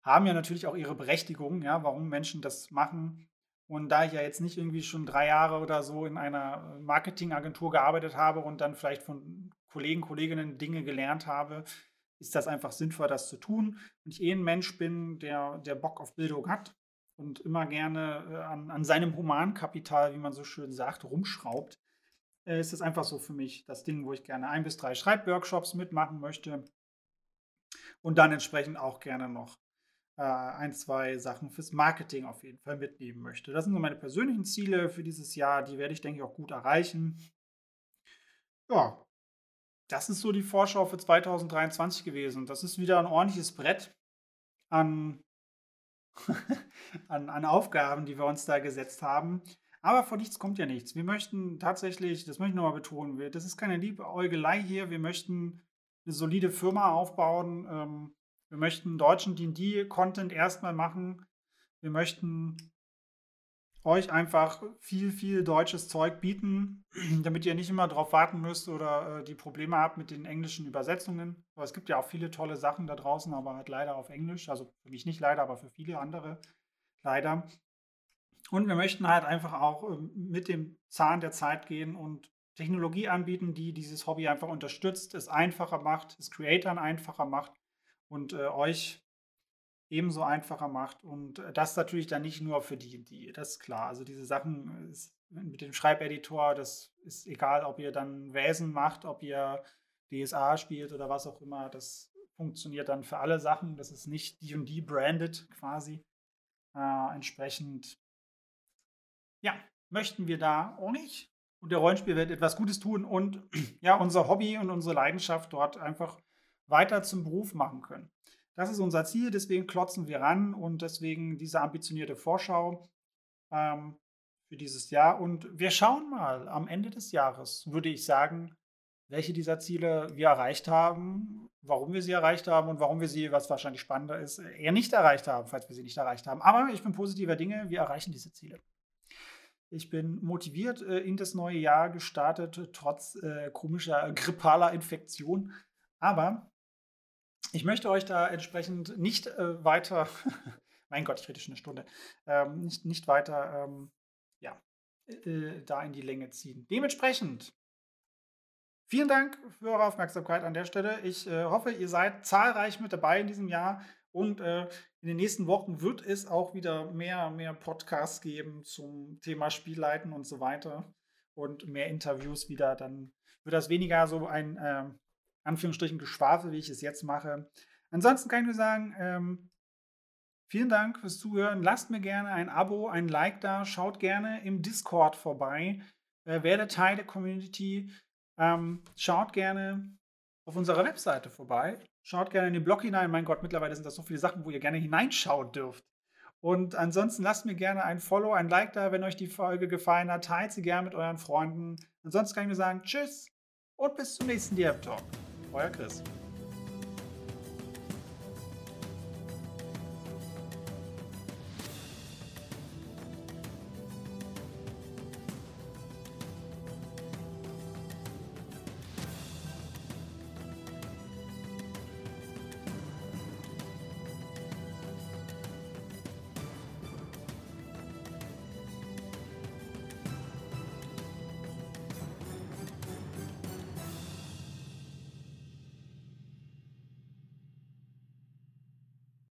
haben ja natürlich auch ihre Berechtigung, ja, warum Menschen das machen. Und da ich ja jetzt nicht irgendwie schon drei Jahre oder so in einer Marketingagentur gearbeitet habe und dann vielleicht von Kollegen, Kolleginnen Dinge gelernt habe, ist das einfach sinnvoll, das zu tun. Und ich eh ein Mensch bin, der, der Bock auf Bildung hat und immer gerne äh, an, an seinem Humankapital, wie man so schön sagt, rumschraubt, äh, ist das einfach so für mich das Ding, wo ich gerne ein bis drei Schreibworkshops mitmachen möchte und dann entsprechend auch gerne noch äh, ein, zwei Sachen fürs Marketing auf jeden Fall mitnehmen möchte. Das sind so meine persönlichen Ziele für dieses Jahr. Die werde ich, denke ich, auch gut erreichen. Ja, das ist so die Vorschau für 2023 gewesen. Das ist wieder ein ordentliches Brett an, [laughs] an, an Aufgaben, die wir uns da gesetzt haben. Aber von nichts kommt ja nichts. Wir möchten tatsächlich, das möchte ich nochmal betonen, das ist keine Liebäugelei hier. Wir möchten eine solide Firma aufbauen. Ähm, wir möchten deutschen D&D-Content erstmal machen. Wir möchten euch einfach viel, viel deutsches Zeug bieten, damit ihr nicht immer darauf warten müsst oder äh, die Probleme habt mit den englischen Übersetzungen. Aber es gibt ja auch viele tolle Sachen da draußen, aber halt leider auf Englisch. Also für mich nicht leider, aber für viele andere leider. Und wir möchten halt einfach auch äh, mit dem Zahn der Zeit gehen und Technologie anbieten, die dieses Hobby einfach unterstützt, es einfacher macht, es Creatoren einfacher macht und äh, euch ebenso einfacher macht. Und äh, das natürlich dann nicht nur für die, die, das ist klar. Also diese Sachen ist, mit dem Schreibeditor, das ist egal, ob ihr dann Wesen macht, ob ihr DSA spielt oder was auch immer. Das funktioniert dann für alle Sachen. Das ist nicht die branded quasi. Äh, entsprechend, ja, möchten wir da auch nicht. Und der Rollenspiel wird etwas Gutes tun und [clears throat] ja, unser Hobby und unsere Leidenschaft dort einfach weiter zum Beruf machen können. Das ist unser Ziel, deswegen klotzen wir ran und deswegen diese ambitionierte Vorschau ähm, für dieses Jahr. Und wir schauen mal am Ende des Jahres, würde ich sagen, welche dieser Ziele wir erreicht haben, warum wir sie erreicht haben und warum wir sie, was wahrscheinlich spannender ist, eher nicht erreicht haben, falls wir sie nicht erreicht haben. Aber ich bin positiver Dinge, wir erreichen diese Ziele. Ich bin motiviert äh, in das neue Jahr gestartet, trotz äh, komischer grippaler Infektion. Aber ich möchte euch da entsprechend nicht äh, weiter, [laughs] mein Gott, ich rede schon eine Stunde, ähm, nicht, nicht weiter ähm, ja, äh, da in die Länge ziehen. Dementsprechend, vielen Dank für eure Aufmerksamkeit an der Stelle. Ich äh, hoffe, ihr seid zahlreich mit dabei in diesem Jahr und äh, in den nächsten Wochen wird es auch wieder mehr, mehr Podcasts geben zum Thema Spielleiten und so weiter und mehr Interviews wieder. Dann wird das weniger so ein ähm, Anführungsstrichen Geschwafel, wie ich es jetzt mache. Ansonsten kann ich nur sagen, ähm, vielen Dank fürs Zuhören. Lasst mir gerne ein Abo, ein Like da. Schaut gerne im Discord vorbei. Äh, werdet Teil der Community. Ähm, schaut gerne auf unserer Webseite vorbei. Schaut gerne in den Blog hinein. Mein Gott, mittlerweile sind das so viele Sachen, wo ihr gerne hineinschauen dürft. Und ansonsten lasst mir gerne ein Follow, ein Like da, wenn euch die Folge gefallen hat. Teilt sie gerne mit euren Freunden. Ansonsten kann ich nur sagen, tschüss und bis zum nächsten DM Talk. Euer Chris.